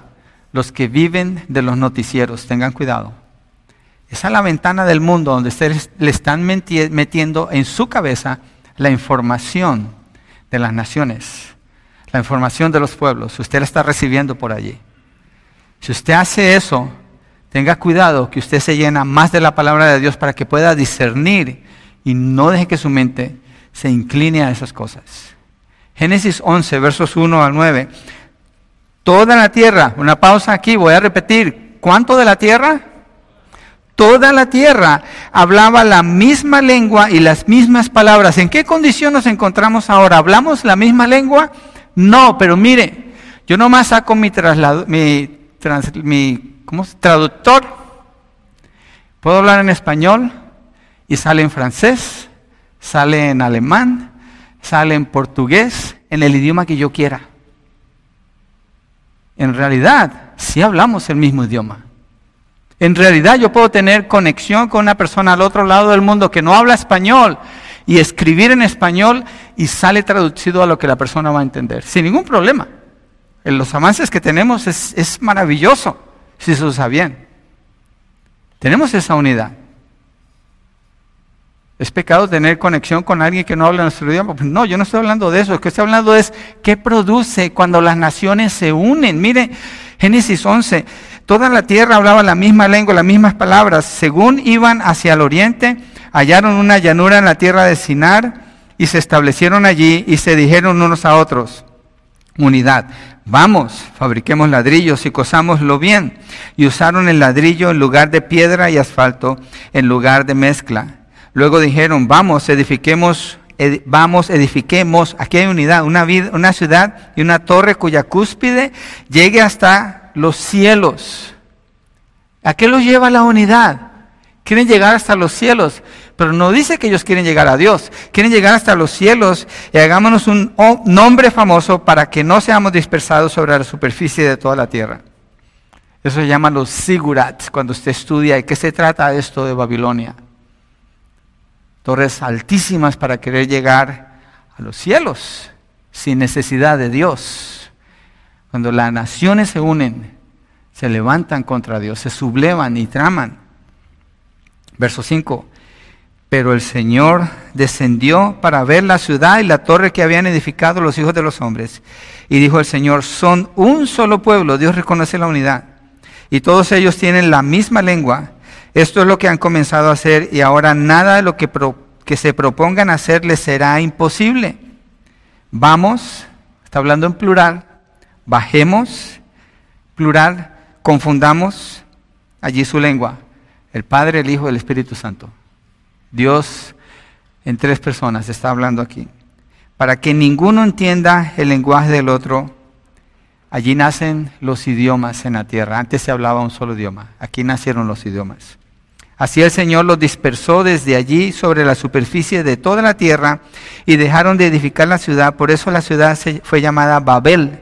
los que viven de los noticieros, tengan cuidado. Esa es la ventana del mundo donde ustedes le están metiendo en su cabeza la información de las naciones, la información de los pueblos. Usted la está recibiendo por allí. Si usted hace eso, tenga cuidado que usted se llena más de la palabra de Dios para que pueda discernir y no deje que su mente se incline a esas cosas. Génesis 11, versos 1 al 9. Toda la tierra, una pausa aquí, voy a repetir, ¿cuánto de la tierra? Toda la tierra hablaba la misma lengua y las mismas palabras. ¿En qué condición nos encontramos ahora? ¿Hablamos la misma lengua? No, pero mire, yo nomás saco mi, traslado, mi, traductor, Puedo hablar en español y sale en francés, sale en alemán, sale en portugués, en el idioma que yo quiera. En realidad, si hablamos el mismo idioma. En realidad yo puedo tener conexión con una persona al otro lado del mundo que no habla español y escribir en español y sale traducido a lo que la persona va a entender, sin ningún problema. En los avances que tenemos es, maravilloso si se usa bien. Tenemos esa unidad. ¿Es pecado tener conexión con alguien que no habla nuestro idioma? Pues no, yo no estoy hablando de eso. Lo que estoy hablando es qué produce cuando las naciones se unen. Mire, Génesis 11, toda la tierra hablaba la misma lengua, las mismas palabras. Según iban hacia el oriente, hallaron una llanura en la tierra de Sinar y se establecieron allí y se dijeron unos a otros, unidad. Vamos, fabriquemos ladrillos y cosámoslo bien. Y usaron el ladrillo en lugar de piedra y asfalto, en lugar de mezcla. Luego dijeron, vamos, edifiquemos, vamos, edifiquemos, aquí hay unidad, una, una ciudad y una torre cuya cúspide llegue hasta los cielos. ¿A qué los lleva la unidad? Quieren llegar hasta los cielos, pero no dice que ellos quieren llegar a Dios. Quieren llegar hasta los cielos y hagámonos un nombre famoso para que no seamos dispersados sobre la superficie de toda la tierra. Eso se llama los sigurats cuando usted estudia. ¿De qué se trata esto de Babilonia? Torres altísimas para querer llegar a los cielos sin necesidad de Dios. Cuando las naciones se unen, se levantan contra Dios, se sublevan y traman. Verso 5. Pero el Señor descendió para ver la ciudad y la torre que habían edificado los hijos de los hombres. Y dijo el Señor, son un solo pueblo, Dios reconoce la unidad. Y todos ellos tienen la misma lengua. Esto es lo que han comenzado a hacer y ahora nada de lo que, que se propongan hacer les será imposible. Vamos, está hablando en plural, bajemos, plural, confundamos allí su lengua el Padre, el Hijo el Espíritu Santo. Dios en tres personas está hablando aquí. Para que ninguno entienda el lenguaje del otro, allí nacen los idiomas en la tierra. Antes se hablaba un solo idioma, aquí nacieron los idiomas. Así el Señor los dispersó desde allí sobre la superficie de toda la tierra y dejaron de edificar la ciudad. Por eso la ciudad fue llamada Babel,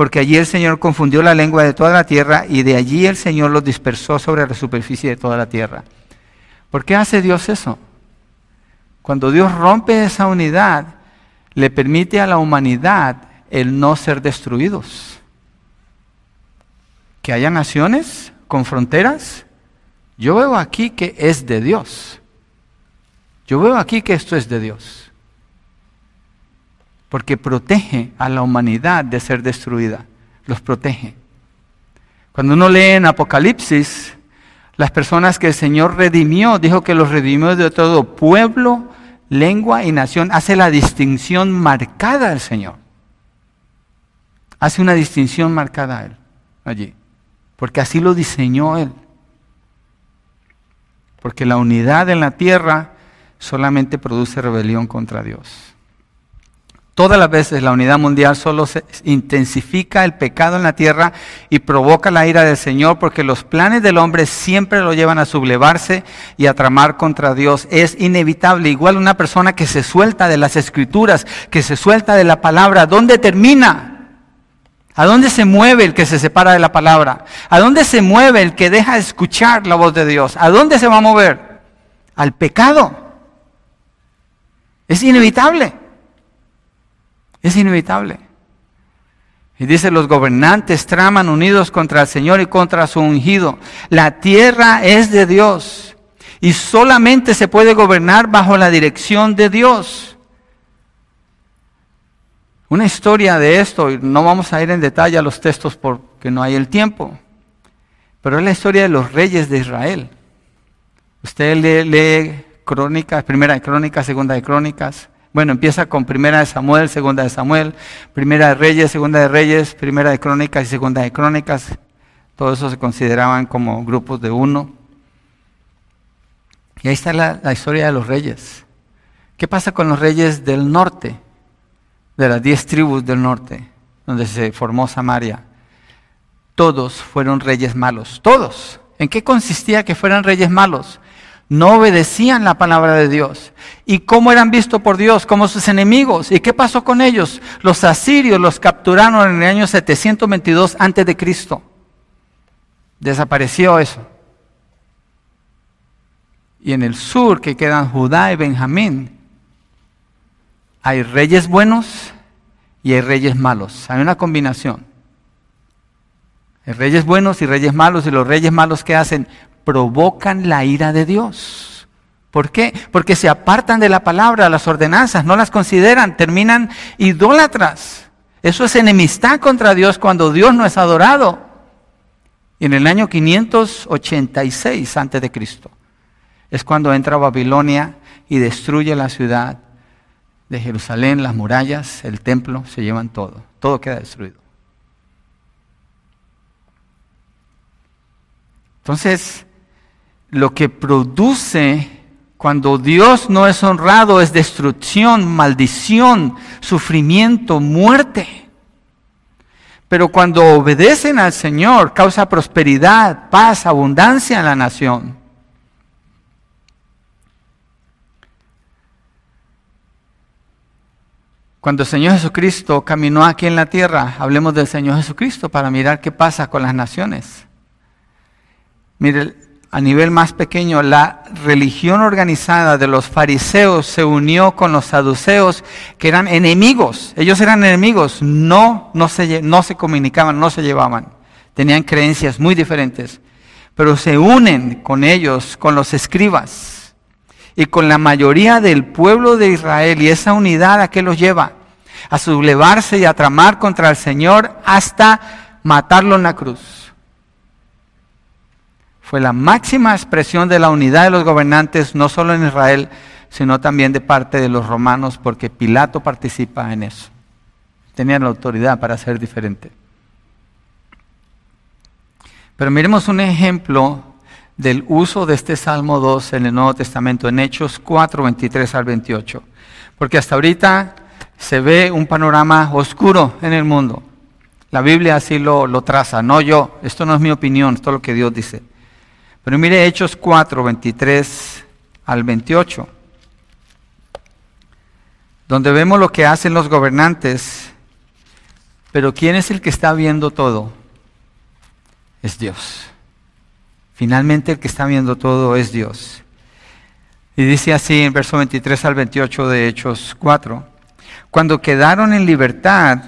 porque allí el Señor confundió la lengua de toda la tierra y de allí el Señor los dispersó sobre la superficie de toda la tierra. ¿Por qué hace Dios eso? Cuando Dios rompe esa unidad, le permite a la humanidad el no ser destruidos. Que haya naciones con fronteras, yo veo aquí que es de Dios. Yo veo aquí que esto es de Dios porque protege a la humanidad de ser destruida, los protege. Cuando uno lee en Apocalipsis, las personas que el Señor redimió, dijo que los redimió de todo pueblo, lengua y nación, hace la distinción marcada al Señor. Hace una distinción marcada a Él allí, porque así lo diseñó Él. Porque la unidad en la tierra solamente produce rebelión contra Dios. Todas las veces la unidad mundial solo se intensifica el pecado en la tierra y provoca la ira del Señor porque los planes del hombre siempre lo llevan a sublevarse y a tramar contra Dios. Es inevitable. Igual una persona que se suelta de las escrituras, que se suelta de la palabra, ¿dónde termina? ¿A dónde se mueve el que se separa de la palabra? ¿A dónde se mueve el que deja de escuchar la voz de Dios? ¿A dónde se va a mover? Al pecado. Es inevitable. Es inevitable. Y dice, los gobernantes traman unidos contra el Señor y contra su ungido. La tierra es de Dios y solamente se puede gobernar bajo la dirección de Dios. Una historia de esto, y no vamos a ir en detalle a los textos porque no hay el tiempo, pero es la historia de los reyes de Israel. Usted lee, lee crónicas, primera de crónicas, segunda de crónicas, bueno, empieza con Primera de Samuel, Segunda de Samuel, Primera de Reyes, Segunda de Reyes, Primera de Crónicas y Segunda de Crónicas. Todo eso se consideraban como grupos de uno. Y ahí está la, la historia de los reyes. ¿Qué pasa con los reyes del norte? De las diez tribus del norte, donde se formó Samaria. Todos fueron reyes malos, todos. ¿En qué consistía que fueran reyes malos? No obedecían la palabra de Dios. ¿Y cómo eran vistos por Dios? Como sus enemigos. ¿Y qué pasó con ellos? Los asirios los capturaron en el año 722 antes de Cristo. Desapareció eso. Y en el sur, que quedan Judá y Benjamín, hay reyes buenos y hay reyes malos. Hay una combinación. Reyes buenos y reyes malos, y los reyes malos que hacen provocan la ira de Dios. ¿Por qué? Porque se apartan de la palabra, las ordenanzas, no las consideran, terminan idólatras. Eso es enemistad contra Dios cuando Dios no es adorado. Y en el año 586 antes de Cristo es cuando entra Babilonia y destruye la ciudad de Jerusalén, las murallas, el templo, se llevan todo. Todo queda destruido. Entonces, lo que produce cuando Dios no es honrado es destrucción, maldición, sufrimiento, muerte. Pero cuando obedecen al Señor, causa prosperidad, paz, abundancia en la nación. Cuando el Señor Jesucristo caminó aquí en la tierra, hablemos del Señor Jesucristo para mirar qué pasa con las naciones. Mire, a nivel más pequeño, la religión organizada de los fariseos se unió con los saduceos, que eran enemigos. Ellos eran enemigos, no, no, se, no se comunicaban, no se llevaban. Tenían creencias muy diferentes. Pero se unen con ellos, con los escribas y con la mayoría del pueblo de Israel. Y esa unidad a qué los lleva? A sublevarse y a tramar contra el Señor hasta matarlo en la cruz fue la máxima expresión de la unidad de los gobernantes, no solo en Israel, sino también de parte de los romanos, porque Pilato participa en eso. Tenían la autoridad para ser diferente. Pero miremos un ejemplo del uso de este Salmo 2 en el Nuevo Testamento, en Hechos 4, 23 al 28. Porque hasta ahorita se ve un panorama oscuro en el mundo. La Biblia así lo, lo traza, no yo. Esto no es mi opinión, esto es lo que Dios dice. Pero mire Hechos 4, 23 al 28, donde vemos lo que hacen los gobernantes, pero ¿quién es el que está viendo todo? Es Dios. Finalmente el que está viendo todo es Dios. Y dice así en verso 23 al 28 de Hechos 4, cuando quedaron en libertad,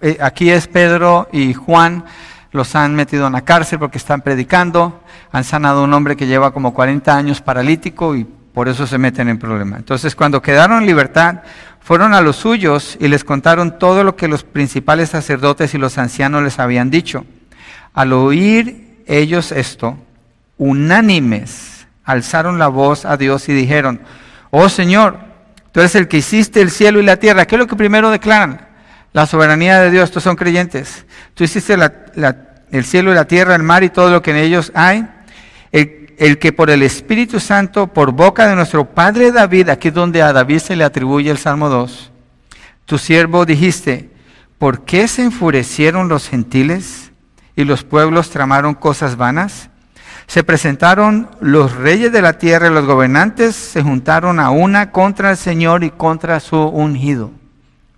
eh, aquí es Pedro y Juan, los han metido en la cárcel porque están predicando, han sanado a un hombre que lleva como 40 años paralítico y por eso se meten en problema. Entonces, cuando quedaron en libertad, fueron a los suyos y les contaron todo lo que los principales sacerdotes y los ancianos les habían dicho. Al oír ellos esto, unánimes, alzaron la voz a Dios y dijeron, oh Señor, tú eres el que hiciste el cielo y la tierra. ¿Qué es lo que primero declaran? La soberanía de Dios, estos son creyentes. Tú hiciste el cielo y la tierra, el mar y todo lo que en ellos hay. El, que por el Espíritu Santo, por boca de nuestro Padre David, aquí donde a David se le atribuye el Salmo 2, tu siervo dijiste, ¿por qué se enfurecieron los gentiles y los pueblos tramaron cosas vanas? Se presentaron los reyes de la tierra y los gobernantes se juntaron a una contra el Señor y contra su ungido.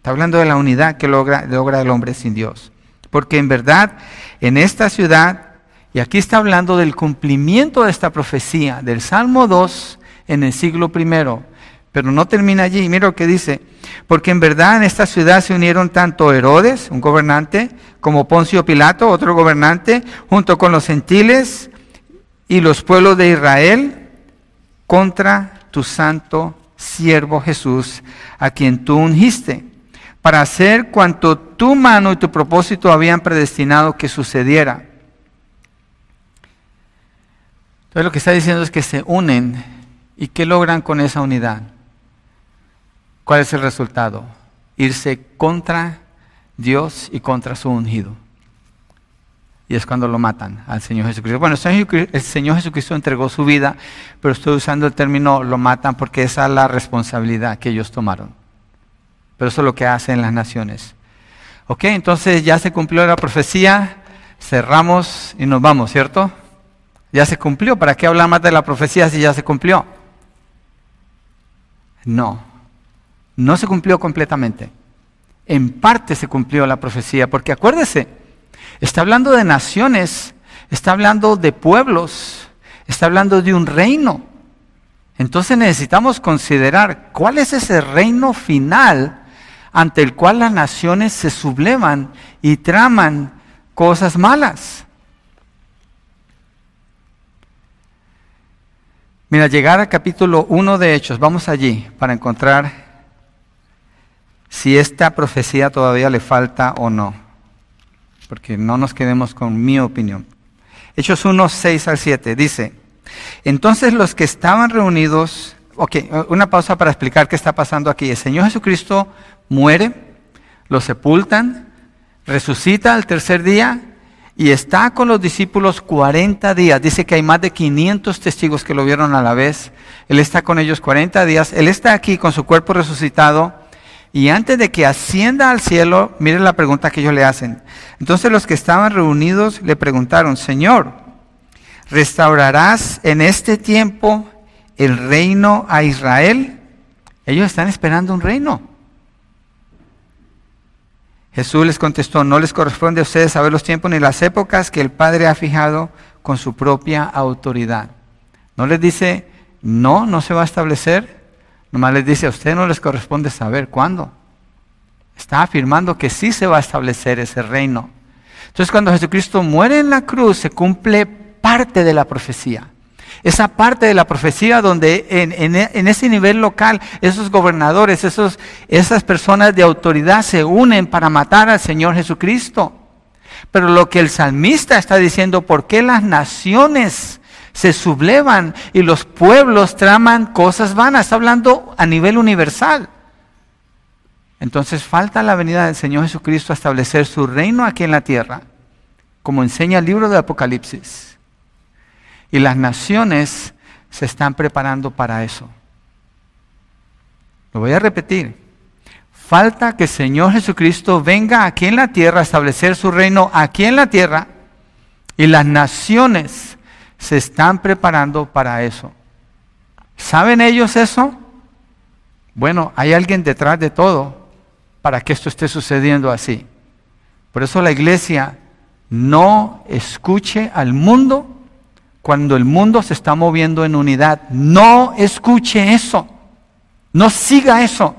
Está hablando de la unidad que logra, logra el hombre sin Dios. Porque en verdad, en esta ciudad, y aquí está hablando del cumplimiento de esta profecía, del Salmo 2 en el siglo primero, pero no termina allí. Mira lo que dice. Porque en verdad en esta ciudad se unieron tanto Herodes, un gobernante, como Poncio Pilato, otro gobernante, junto con los gentiles y los pueblos de Israel, contra tu santo siervo Jesús, a quien tú ungiste para hacer cuanto tu mano y tu propósito habían predestinado que sucediera. Entonces lo que está diciendo es que se unen y ¿qué logran con esa unidad? ¿Cuál es el resultado? Irse contra Dios y contra su ungido. Y es cuando lo matan al Señor Jesucristo. Bueno, el Señor Jesucristo entregó su vida, pero estoy usando el término lo matan porque esa es la responsabilidad que ellos tomaron. Pero eso es lo que hacen las naciones. Ok, entonces ya se cumplió la profecía, cerramos y nos vamos, ¿cierto? Ya se cumplió. ¿Para qué hablar más de la profecía si ya se cumplió? No, no se cumplió completamente. En parte se cumplió la profecía, porque acuérdese, está hablando de naciones, está hablando de pueblos, está hablando de un reino. Entonces necesitamos considerar cuál es ese reino final ante el cual las naciones se sublevan y traman cosas malas. Mira, llegar al capítulo 1 de Hechos, vamos allí para encontrar si esta profecía todavía le falta o no, porque no nos quedemos con mi opinión. Hechos 1, 6 al 7, dice, entonces los que estaban reunidos, ok, una pausa para explicar qué está pasando aquí. El Señor Jesucristo muere, lo sepultan, resucita al tercer día y está con los discípulos 40 días. Dice que hay más de 500 testigos que lo vieron a la vez. Él está con ellos 40 días. Él está aquí con su cuerpo resucitado. Y antes de que ascienda al cielo, miren la pregunta que ellos le hacen. Entonces los que estaban reunidos le preguntaron, Señor, ¿restaurarás en este tiempo el reino a Israel? Ellos están esperando un reino. Jesús les contestó, no les corresponde a ustedes saber los tiempos ni las épocas que el Padre ha fijado con su propia autoridad. No les dice, no, no se va a establecer. Nomás les dice, a ustedes no les corresponde saber cuándo. Está afirmando que sí se va a establecer ese reino. Entonces cuando Jesucristo muere en la cruz se cumple parte de la profecía. Esa parte de la profecía donde en, ese nivel local esos gobernadores, esos, esas personas de autoridad se unen para matar al Señor Jesucristo. Pero lo que el salmista está diciendo, ¿por qué las naciones se sublevan y los pueblos traman cosas vanas? Está hablando a nivel universal. Entonces falta la venida del Señor Jesucristo a establecer su reino aquí en la tierra, como enseña el libro de Apocalipsis. Y las naciones se están preparando para eso. Lo voy a repetir. Falta que el Señor Jesucristo venga aquí en la tierra a establecer su reino aquí en la tierra y las naciones se están preparando para eso. ¿Saben ellos eso? Bueno, hay alguien detrás de todo para que esto esté sucediendo así. Por eso la iglesia no escuche al mundo cuando el mundo se está moviendo en unidad. No escuche eso. No siga eso.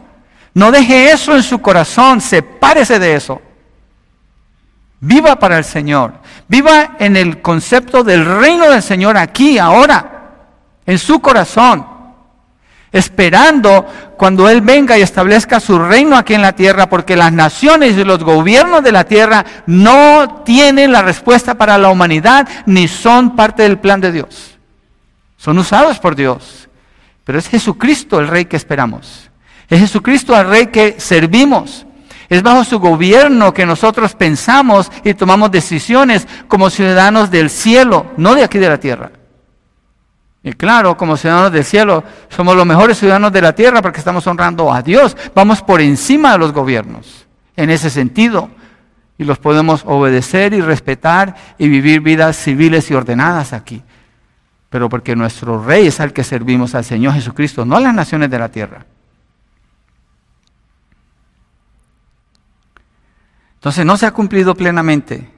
No deje eso en su corazón. Sepárese de eso. Viva para el Señor. Viva en el concepto del reino del Señor aquí, ahora, en su corazón esperando cuando Él venga y establezca su reino aquí en la tierra, porque las naciones y los gobiernos de la tierra no tienen la respuesta para la humanidad ni son parte del plan de Dios. Son usados por Dios, pero es Jesucristo el Rey que esperamos. Es Jesucristo el Rey que servimos. Es bajo su gobierno que nosotros pensamos y tomamos decisiones como ciudadanos del cielo, no de aquí de la tierra. Y claro, como ciudadanos del cielo, somos los mejores ciudadanos de la tierra porque estamos honrando a Dios. Vamos por encima de los gobiernos, en ese sentido. Y los podemos obedecer y respetar y vivir vidas civiles y ordenadas aquí. Pero porque nuestro rey es al que servimos al Señor Jesucristo, no a las naciones de la tierra. Entonces no se ha cumplido plenamente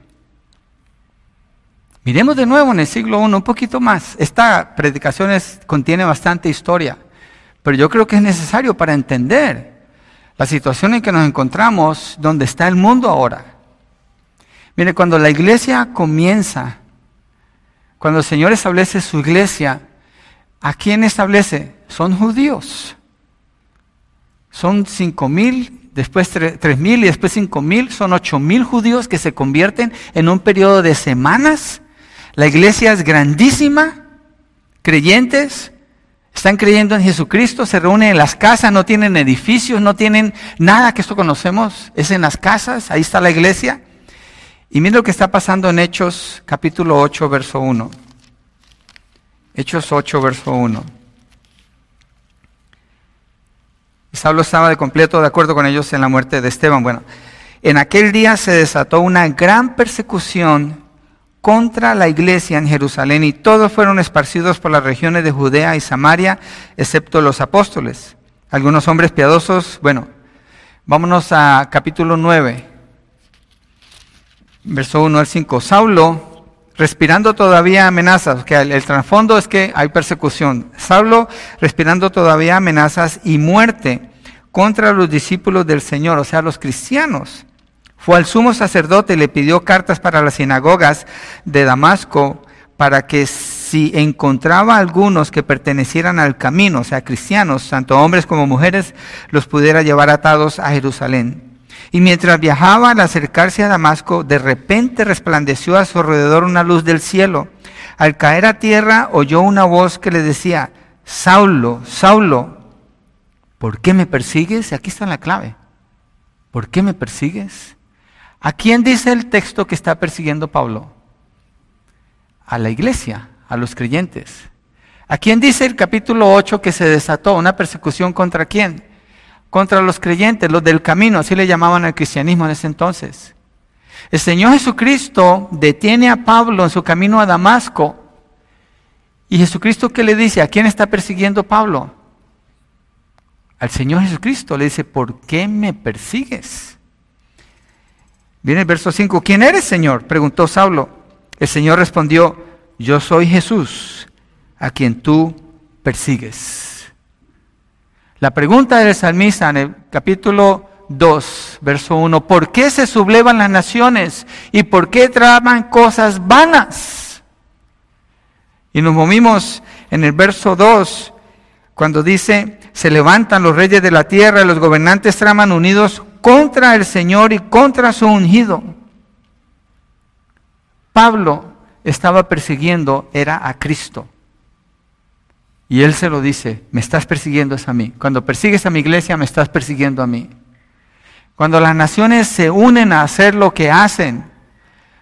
Miremos de nuevo en el siglo I un poquito más. Esta predicación contiene bastante historia, pero yo creo que es necesario para entender la situación en que nos encontramos, donde está el mundo ahora. Mire, cuando la iglesia comienza, cuando el Señor establece su iglesia, ¿a quién establece? Son judíos. Son cinco mil, después tres mil y después cinco mil, son ocho mil judíos que se convierten en un periodo de semanas la iglesia es grandísima, creyentes, están creyendo en Jesucristo, se reúnen en las casas, no tienen edificios, no tienen nada que esto conocemos, es en las casas, ahí está la iglesia. Y miren lo que está pasando en Hechos capítulo 8, verso 1. Hechos 8, verso 1. Saulo estaba de completo de acuerdo con ellos en la muerte de Esteban. Bueno, en aquel día se desató una gran persecución contra la iglesia en Jerusalén y todos fueron esparcidos por las regiones de Judea y Samaria, excepto los apóstoles. Algunos hombres piadosos, bueno, vámonos a capítulo 9, verso 1 al 5. Saulo, respirando todavía amenazas, que el, el trasfondo es que hay persecución. Saulo, respirando todavía amenazas y muerte contra los discípulos del Señor, o sea, los cristianos fue al sumo sacerdote y le pidió cartas para las sinagogas de Damasco para que si encontraba algunos que pertenecieran al camino, o sea, cristianos, tanto hombres como mujeres, los pudiera llevar atados a Jerusalén. Y mientras viajaba al acercarse a Damasco, de repente resplandeció a su alrededor una luz del cielo. Al caer a tierra oyó una voz que le decía, Saulo, Saulo, ¿por qué me persigues? Aquí está la clave. ¿Por qué me persigues? ¿A quién dice el texto que está persiguiendo Pablo? A la iglesia, a los creyentes. ¿A quién dice el capítulo 8 que se desató una persecución contra quién? Contra los creyentes, los del camino, así le llamaban al cristianismo en ese entonces. El Señor Jesucristo detiene a Pablo en su camino a Damasco. ¿Y Jesucristo qué le dice? ¿A quién está persiguiendo Pablo? Al Señor Jesucristo le dice, ¿por qué me persigues? Viene el verso 5. ¿Quién eres, Señor? preguntó Saulo. El Señor respondió, yo soy Jesús, a quien tú persigues. La pregunta del salmista en el capítulo 2, verso 1, ¿por qué se sublevan las naciones y por qué traman cosas vanas? Y nos movimos en el verso 2, cuando dice, se levantan los reyes de la tierra y los gobernantes traman unidos contra el Señor y contra su ungido. Pablo estaba persiguiendo era a Cristo. Y él se lo dice, me estás persiguiendo es a mí. Cuando persigues a mi iglesia, me estás persiguiendo a mí. Cuando las naciones se unen a hacer lo que hacen,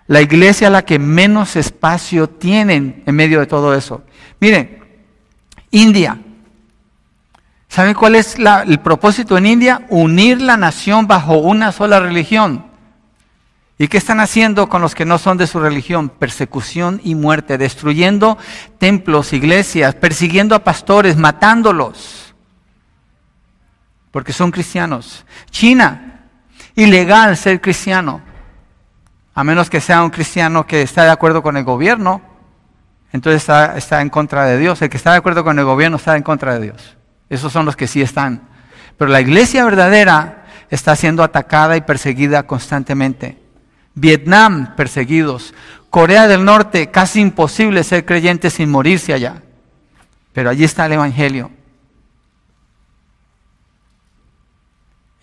la iglesia es la que menos espacio tienen en medio de todo eso. Miren, India, ¿Saben cuál es el propósito en India? Unir la nación bajo una sola religión. ¿Y qué están haciendo con los que no son de su religión? Persecución y muerte, destruyendo templos, iglesias, persiguiendo a pastores, matándolos, porque son cristianos. China, ilegal ser cristiano, a menos que sea un cristiano que está de acuerdo con el gobierno, entonces está, está en contra de Dios. El que está de acuerdo con el gobierno está en contra de Dios. Esos son los que sí están. Pero la iglesia verdadera está siendo atacada y perseguida constantemente. Vietnam, perseguidos. Corea del Norte, casi imposible ser creyente sin morirse allá. Pero allí está el Evangelio.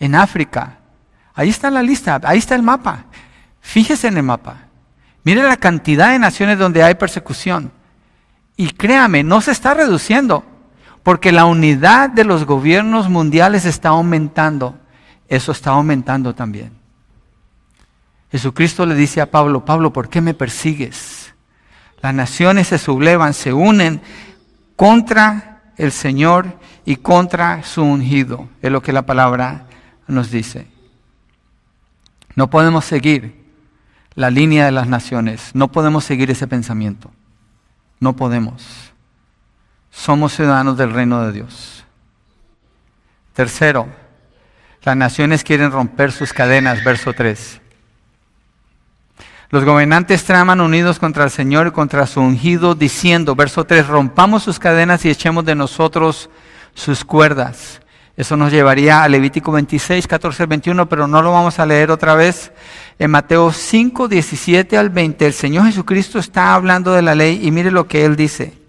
En África, ahí está la lista, ahí está el mapa. Fíjese en el mapa. Mire la cantidad de naciones donde hay persecución. Y créame, no se está reduciendo. Porque la unidad de los gobiernos mundiales está aumentando. Eso está aumentando también. Jesucristo le dice a Pablo, Pablo, ¿por qué me persigues? Las naciones se sublevan, se unen contra el Señor y contra su ungido. Es lo que la palabra nos dice. No podemos seguir la línea de las naciones. No podemos seguir ese pensamiento. No podemos somos ciudadanos del reino de Dios. Tercero, las naciones quieren romper sus cadenas, verso 3. Los gobernantes traman unidos contra el Señor y contra su ungido, diciendo, verso 3, rompamos sus cadenas y echemos de nosotros sus cuerdas. Eso nos llevaría a Levítico 26, 14 al 21, pero no lo vamos a leer otra vez. En Mateo 5, 17 al 20, el Señor Jesucristo está hablando de la ley y mire lo que Él dice.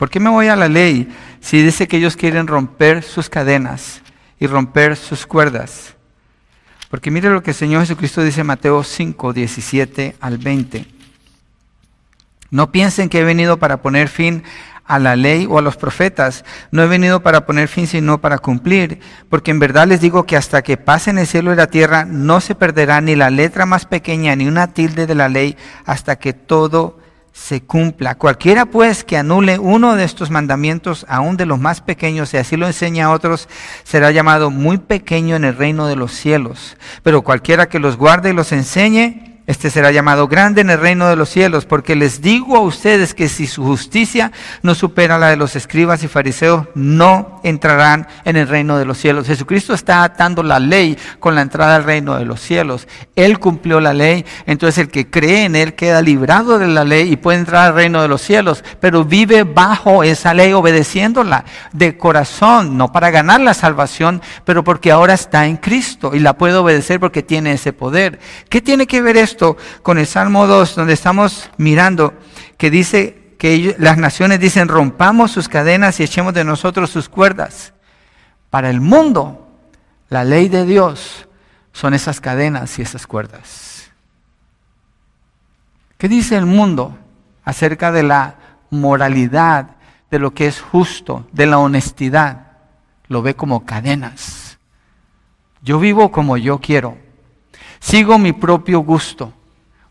¿Por qué me voy a la ley si dice que ellos quieren romper sus cadenas y romper sus cuerdas? Porque mire lo que el Señor Jesucristo dice en Mateo 5, 17 al 20. No piensen que he venido para poner fin a la ley o a los profetas. No he venido para poner fin, sino para cumplir. Porque en verdad les digo que hasta que pasen el cielo y la tierra, no se perderá ni la letra más pequeña ni una tilde de la ley hasta que todo se cumpla. Cualquiera pues que anule uno de estos mandamientos, aun de los más pequeños, y así lo enseña a otros, será llamado muy pequeño en el reino de los cielos. Pero cualquiera que los guarde y los enseñe, Este será llamado grande en el reino de los cielos, porque les digo a ustedes que si su justicia no supera la de los escribas y fariseos, no entrarán en el reino de los cielos. Jesucristo está atando la ley con la entrada al reino de los cielos. Él cumplió la ley, entonces el que cree en Él queda librado de la ley y puede entrar al reino de los cielos, pero vive bajo esa ley, obedeciéndola de corazón, no para ganar la salvación, pero porque ahora está en Cristo y la puede obedecer porque tiene ese poder. ¿Qué tiene que ver esto? Con el Salmo 2, donde estamos mirando, que dice que las naciones dicen, rompamos sus cadenas y echemos de nosotros sus cuerdas. Para el mundo, la ley de Dios son esas cadenas y esas cuerdas. ¿Qué dice el mundo acerca de la moralidad, de lo que es justo, de la honestidad? Lo ve como cadenas. Yo vivo como yo quiero. Sigo mi propio gusto.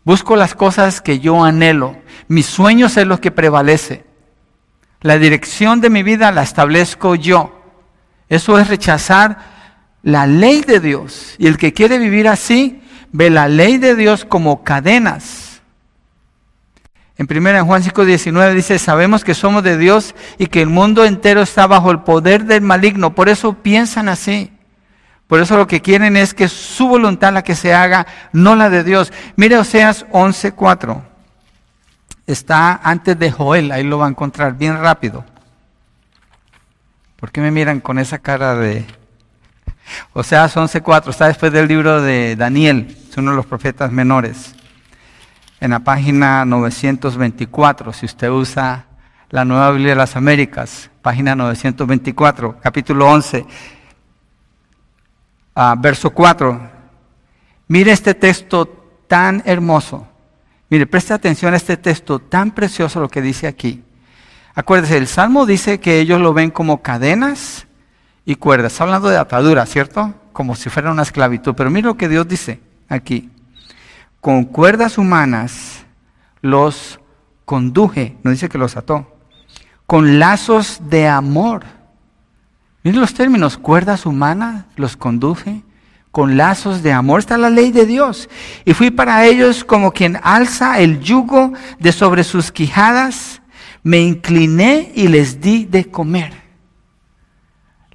Busco las cosas que yo anhelo. Mis sueños es lo que prevalece. La dirección de mi vida la establezco yo. Eso es rechazar la ley de Dios. Y el que quiere vivir así, ve la ley de Dios como cadenas. En 1 Juan 5:19 dice, sabemos que somos de Dios y que el mundo entero está bajo el poder del maligno. Por eso piensan así. Por eso lo que quieren es que su voluntad la que se haga, no la de Dios. Mire Oseas 11:4. Está antes de Joel, ahí lo va a encontrar bien rápido. ¿Por qué me miran con esa cara de... Oseas 11:4, está después del libro de Daniel, es uno de los profetas menores. En la página 924, si usted usa la Nueva Biblia de las Américas, página 924, capítulo 11 verso 4. Mire este texto tan hermoso. Mire, preste atención a este texto tan precioso lo que dice aquí. Acuérdese, el Salmo dice que ellos lo ven como cadenas y cuerdas. Está hablando de atadura, ¿cierto? Como si fuera una esclavitud. Pero mire lo que Dios dice aquí. Con cuerdas humanas los conduje, no dice que los ató. Con lazos de amor Miren los términos, cuerdas humanas los conduje con lazos de amor. Está la ley de Dios. Y fui para ellos como quien alza el yugo de sobre sus quijadas. Me incliné y les di de comer.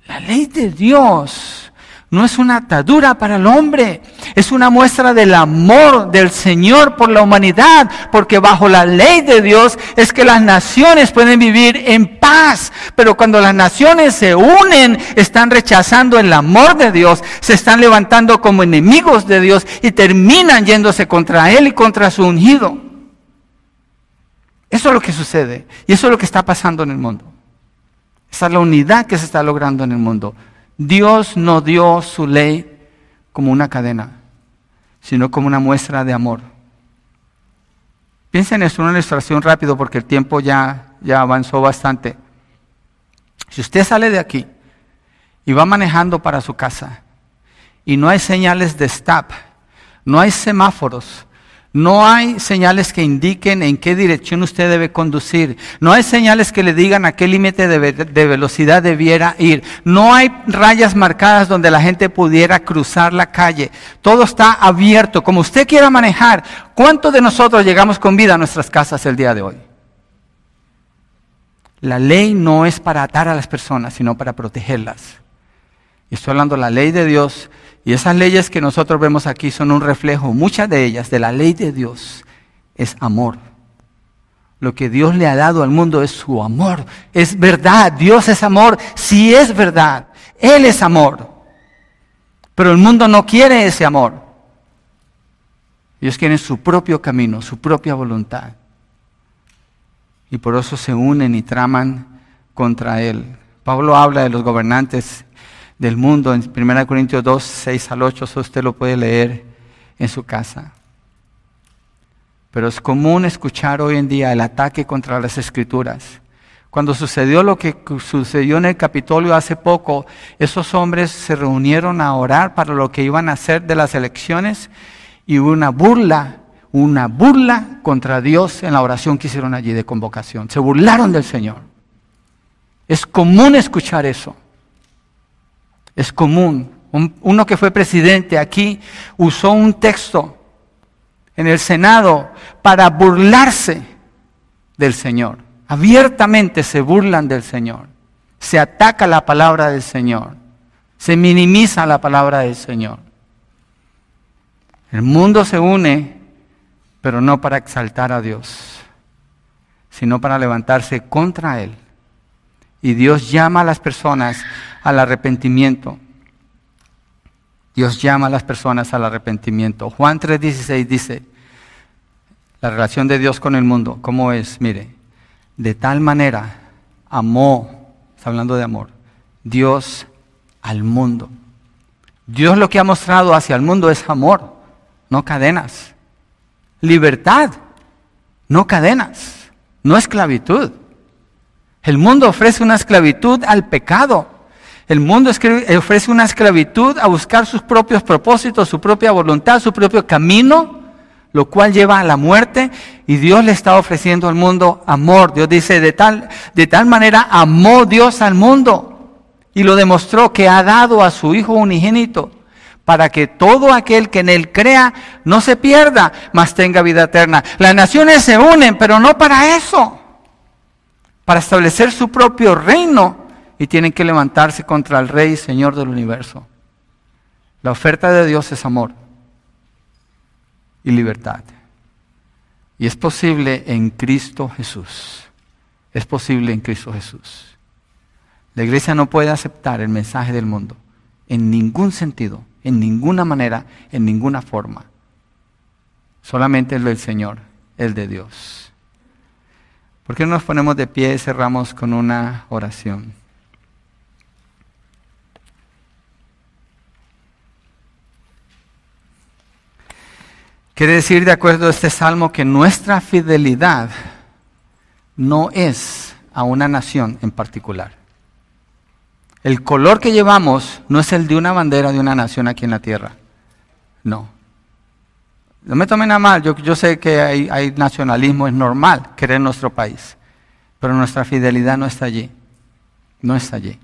La ley de Dios no es una atadura para el hombre, es una muestra del amor del Señor por la humanidad, porque bajo la ley de Dios es que las naciones pueden vivir en paz, pero cuando las naciones se unen, están rechazando el amor de Dios, se están levantando como enemigos de Dios y terminan yéndose contra Él y contra su ungido. Eso es lo que sucede y eso es lo que está pasando en el mundo. Esa es la unidad que se está logrando en el mundo. Dios no dio su ley como una cadena, sino como una muestra de amor. Piensen en una ilustración rápido porque el tiempo ya, ya avanzó bastante. Si usted sale de aquí y va manejando para su casa y no hay señales de stop, no hay semáforos, no hay señales que indiquen en qué dirección usted debe conducir. No hay señales que le digan a qué límite de, velocidad debiera ir. No hay rayas marcadas donde la gente pudiera cruzar la calle. Todo está abierto. Como usted quiera manejar, ¿cuántos de nosotros llegamos con vida a nuestras casas el día de hoy? La ley no es para atar a las personas, sino para protegerlas. Y estoy hablando de la ley de Dios y esas leyes que nosotros vemos aquí son un reflejo, muchas de ellas, de la ley de Dios. Es amor. Lo que Dios le ha dado al mundo es su amor. Es verdad, Dios es amor. Sí es verdad. Él es amor. Pero el mundo no quiere ese amor. Ellos quieren su propio camino, su propia voluntad. Y por eso se unen y traman contra Él. Pablo habla de los gobernantes del mundo en 1 Corintios 2, 6 al 8, eso usted lo puede leer en su casa. Pero es común escuchar hoy en día el ataque contra las escrituras. Cuando sucedió lo que sucedió en el Capitolio hace poco, esos hombres se reunieron a orar para lo que iban a hacer de las elecciones y hubo una burla, una burla contra Dios en la oración que hicieron allí de convocación. Se burlaron del Señor. Es común escuchar eso. Es común. uno que fue presidente aquí usó un texto en el Senado para burlarse del Señor. Abiertamente se burlan del Señor. Se ataca la palabra del Señor. Se minimiza la palabra del Señor. El mundo se une, pero no para exaltar a Dios, sino para levantarse contra Él. Y Dios llama a las personas al arrepentimiento. Dios llama a las personas al arrepentimiento. Juan 3:16 dice, la relación de Dios con el mundo, ¿cómo es? Mire, de tal manera amó, está hablando de amor, Dios al mundo. Dios lo que ha mostrado hacia el mundo es amor, no cadenas. Libertad, no cadenas, no esclavitud. El mundo ofrece una esclavitud al pecado. El mundo ofrece una esclavitud a buscar sus propios propósitos, su propia voluntad, su propio camino, lo cual lleva a la muerte. Y Dios le está ofreciendo al mundo amor. Dios dice, de tal, de tal manera amó Dios al mundo y lo demostró que ha dado a su Hijo unigénito para que todo aquel que en él crea no se pierda, mas tenga vida eterna. Las naciones se unen, pero no para eso, para establecer su propio reino y tienen que levantarse contra el Rey y Señor del universo. La oferta de Dios es amor y libertad. Y es posible en Cristo Jesús. Es posible en Cristo Jesús. La iglesia no puede aceptar el mensaje del mundo en ningún sentido, en ninguna manera, en ninguna forma. Solamente el del Señor, el de Dios. ¿Por qué no nos ponemos de pie y cerramos con una oración? Quiere decir, de acuerdo a este salmo, que nuestra fidelidad no es a una nación en particular. El color que llevamos no es el de una bandera de una nación aquí en la tierra. No. No me tomen a mal, yo, yo sé que hay, hay, nacionalismo, es normal querer nuestro país, pero nuestra fidelidad no está allí, no está allí.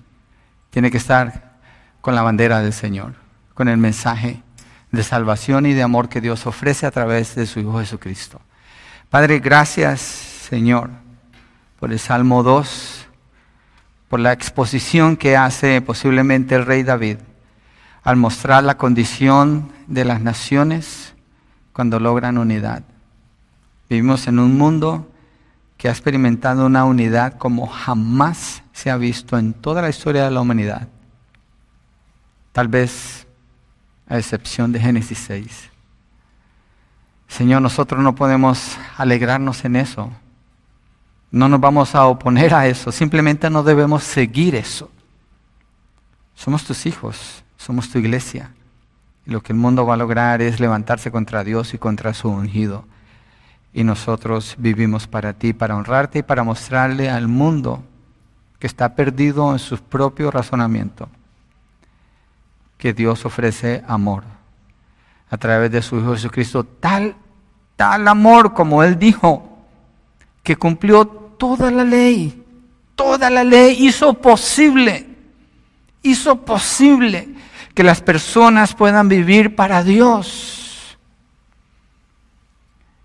Tiene que estar con la bandera del Señor, con el mensaje de salvación y de amor que Dios ofrece a través de su Hijo Jesucristo. Padre, gracias Señor por el Salmo 2 por la exposición que hace posiblemente el rey David al mostrar la condición de las naciones cuando logran unidad. Vivimos en un mundo que ha experimentado una unidad como jamás se ha visto en toda la historia de la humanidad. Tal vez a excepción de Génesis 6. Señor, nosotros no podemos alegrarnos en eso, no nos vamos a oponer a eso, simplemente no debemos seguir eso. Somos tus hijos, somos tu iglesia. Y lo que el mundo va a lograr es levantarse contra Dios y contra su ungido. Y nosotros vivimos para ti, para honrarte y para mostrarle al mundo que está perdido en su propio razonamiento, que Dios ofrece amor a través de su Hijo Jesucristo, tal, tal amor como Él dijo, que cumplió toda la ley, toda la ley hizo posible, hizo posible que las personas puedan vivir para Dios.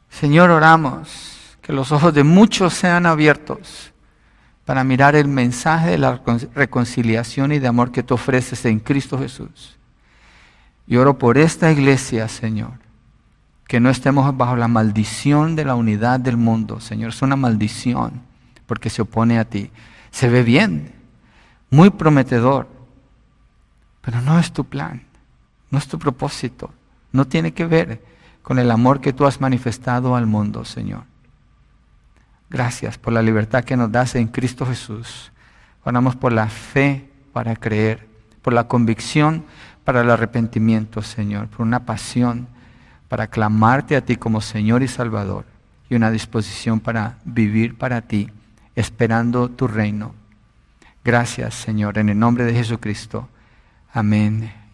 Señor, oramos que los ojos de muchos sean abiertos para mirar el mensaje de la reconciliación y de amor que tú ofreces en Cristo Jesús. Y oro por esta iglesia, Señor, que no estemos bajo la maldición de la unidad del mundo, Señor. Es una maldición porque se opone a ti. Se ve bien, muy prometedor, pero no es tu plan, no es tu propósito, no tiene que ver con el amor que tú has manifestado al mundo, Señor. Gracias por la libertad que nos das en Cristo Jesús. Oramos por la fe para creer, por la convicción para el arrepentimiento, Señor, por una pasión para clamarte a ti como Señor y Salvador y una disposición para vivir para ti, esperando tu reino. Gracias, Señor, en el nombre de Jesucristo. Amén